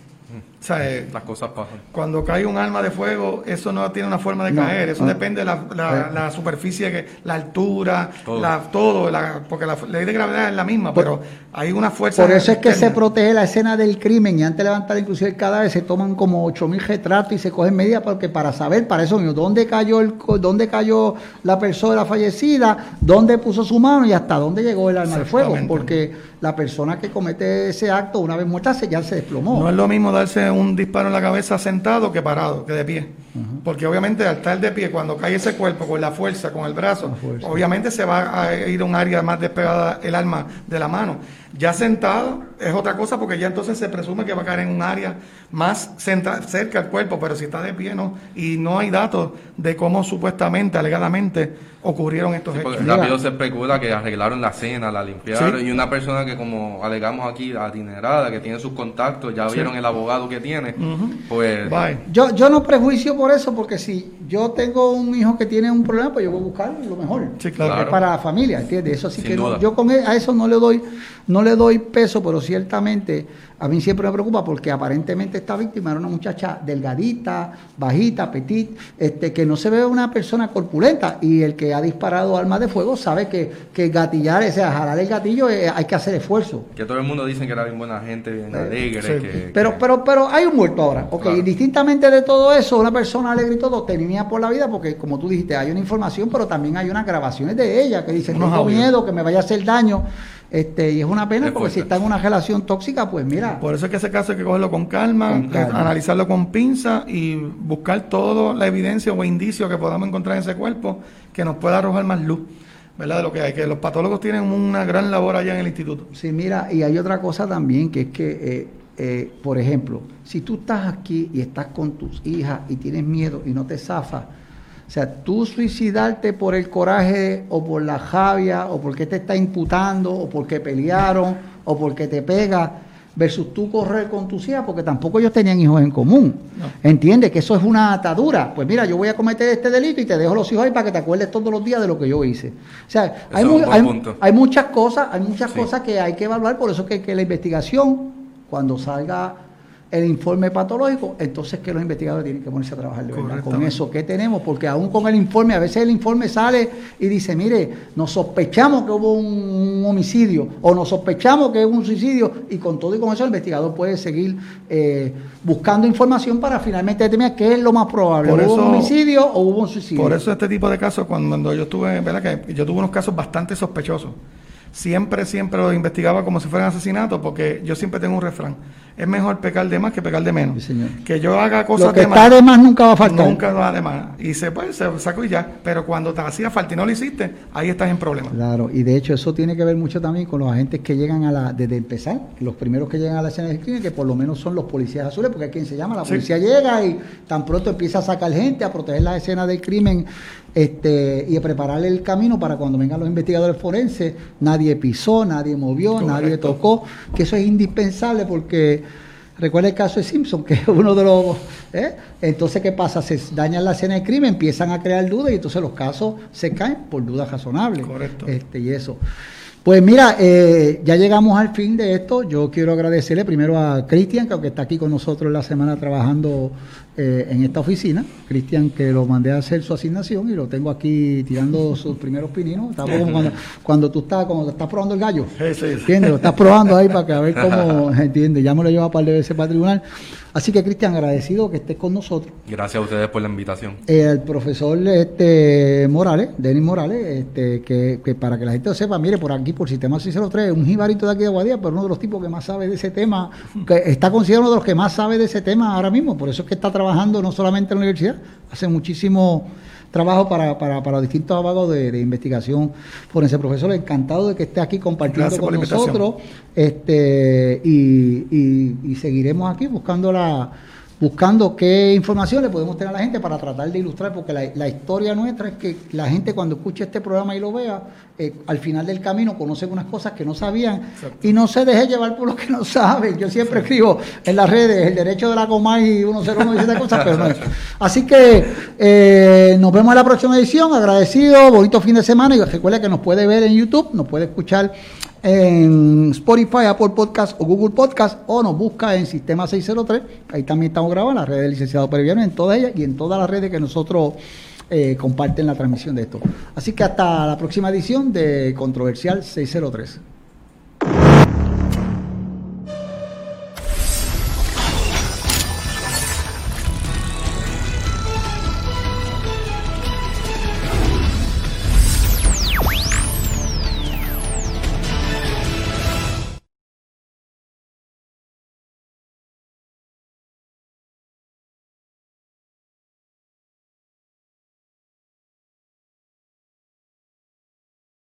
sea, Las cosas pasan. Cuando cae un arma de fuego, eso no tiene una forma de No, caer, eso no. depende de la, la- Eh. la superficie, que, la altura, Todo. la, todo, la- porque la ley de gravedad es la misma, pero hay una fuerza. Por eso es que se protege la escena del crimen y antes de levantar inclusive el cadáver se toman como 8000 retratos y se cogen medidas porque para saber para eso mismo dónde cayó el co- dónde cayó la persona fallecida, dónde puso su mano y hasta dónde llegó el arma de fuego, porque la persona que comete ese acto una vez muerta ya se desplomó. No es lo mismo darse un disparo en la cabeza sentado que parado, que de pie. Porque obviamente al estar de pie, cuando cae ese cuerpo con la fuerza, con el brazo, obviamente se va a ir a un área más despegada el arma de la mano. Ya sentado es otra cosa porque ya entonces se presume que va a caer en un área más centra- cerca al cuerpo, pero si está de pie no. Y no hay datos de cómo supuestamente, alegadamente, ocurrieron estos Sí, hechos. Rápido se especula que arreglaron la cena, la limpiaron, Sí. y una persona que como alegamos aquí, adinerada, que tiene sus contactos, ya Sí. vieron el abogado que tiene, pues Bye. Yo, yo no prejuicio por eso, porque si yo tengo un hijo que tiene un problema, pues yo voy a buscar lo mejor. Sí, claro. Es para la familia, ¿entiendes? Eso sí Sin que no- yo con e- a eso no le doy, no le doy peso, pero ciertamente a mí siempre me preocupa porque aparentemente esta víctima era una muchacha delgadita, bajita, petit, este, que no se ve una persona corpulenta y el que ha disparado armas de fuego sabe que, que gatillar, o sea, jalar el gatillo eh, hay que hacer esfuerzo. que todo el mundo dice que era bien buena gente, bien Eh, alegre, sí. que, Pero, que- pero, pero hay un muerto ahora. Ok, Claro. distintamente de todo eso, una persona alegre y todo tenía por la vida, porque como tú dijiste, hay una información, pero también hay unas grabaciones de ella que dicen, Unos tengo miedo que me vaya a hacer daño. Este, y es una pena Es porque si está en una relación tóxica, pues mira, Por eso es que ese caso hay que cogerlo con calma, Con calma. analizarlo con pinza y buscar toda la evidencia o indicio que podamos encontrar en ese cuerpo que nos pueda arrojar más luz, ¿verdad? De lo que hay. Que los patólogos tienen una gran labor allá en el instituto. Sí, mira, y hay otra cosa también, que es que, eh, eh, por ejemplo, si tú estás aquí y estás con tus hijas y tienes miedo y no te zafas, o sea, tú suicidarte por el coraje o por la javia o porque te está imputando o porque pelearon o porque te pega versus tú correr con tus hijas porque tampoco ellos tenían hijos en común. No. ¿Entiendes? Que eso es una atadura. Pues mira, yo voy a cometer este delito y te dejo los hijos ahí para que te acuerdes todos los días de lo que yo hice. O sea, hay, muy- muchas cosas, hay muchas Sí. cosas que hay que evaluar, por eso que, que la investigación, cuando salga el informe patológico, entonces que los investigadores tienen que ponerse a trabajar de verdad con eso que tenemos, porque aún con el informe, a veces el informe sale y dice, mire, nos sospechamos que hubo un, un homicidio o nos sospechamos que hubo un suicidio y con todo y con eso el investigador puede seguir eh, buscando información para finalmente determinar qué es lo más probable, Por ¿hubo un homicidio o hubo un suicidio? Por eso este tipo de casos, cuando, cuando yo estuve, ¿verdad? Que yo tuve unos casos bastante sospechosos. Siempre, siempre los investigaba como si fueran asesinatos, porque yo siempre tengo un refrán. Es mejor pecar de más que pecar de menos. Sí, señor. Que yo haga cosas lo que de está más. de más nunca va a faltar. Nunca va de más. Y se, pues, se sacó y ya. Pero cuando te hacía falta y no lo hiciste, ahí estás en problemas. Claro, y de hecho eso tiene que ver mucho también con los agentes que llegan a la, desde empezar, los primeros que llegan a la escena del crimen, que por lo menos son los policías azules, porque es quien se llama, la Sí. policía llega y tan pronto empieza a sacar gente, a proteger la escena del crimen este, y a prepararle el camino para cuando vengan los investigadores forenses, nadie pisó, nadie movió, Correcto. nadie tocó, que eso es indispensable porque recuerda el caso de Simpson, que es uno de los... ¿eh? Entonces, ¿qué pasa? Se daña la escena del crimen, empiezan a crear dudas y entonces los casos se caen por dudas razonables. Correcto. Este, y eso. Pues mira, eh, ya llegamos al fin de esto. Yo quiero agradecerle primero a Cristian, que aunque está aquí con nosotros la semana trabajando eh, en esta oficina. Cristian, que lo mandé a hacer su asignación y lo tengo aquí tirando sus primeros pininos. Estamos como cuando, cuando tú estás, cuando estás probando el gallo. ¿Entiendes? Lo estás probando ahí para que a ver cómo, ¿entiendes? Ya me lo lleva un par de veces para el tribunal. Así que, Cristian, agradecido que estés con nosotros. Gracias a ustedes por la invitación. El profesor este, Morales, Denis Morales, este, que, que para que la gente lo sepa, mire, por aquí, por Sistema 603, un jibarito de aquí de Guadía, pero uno de los tipos que más sabe de ese tema, que está considerado uno de los que más sabe de ese tema ahora mismo, por eso es que está trabajando no solamente en la universidad, hace muchísimo trabajo para, para, para distintos abogados de, de investigación forense. Profesor, encantado de que esté aquí compartiendo Gracias con nosotros este, y, y- y seguiremos aquí buscando la buscando qué información le podemos tener a la gente para tratar de ilustrar, porque la, la historia nuestra es que la gente cuando escuche este programa y lo vea, eh, al final del camino conocen unas cosas que no sabían y no se deje llevar por lo que no saben. Yo siempre escribo en las redes el derecho de la Comay 101 y esas cosas, pero no es. Así que eh, nos vemos en la próxima edición, agradecido, bonito fin de semana y recuerda que nos puede ver en YouTube, nos puede escuchar en Spotify, Apple Podcast o Google Podcast o nos busca en Sistema 603. Ahí también estamos grabando en las redes del licenciado Pereviano, en todas ellas y en todas las redes que nosotros eh, comparten la transmisión de esto. Así que hasta la próxima edición de Controversial 603.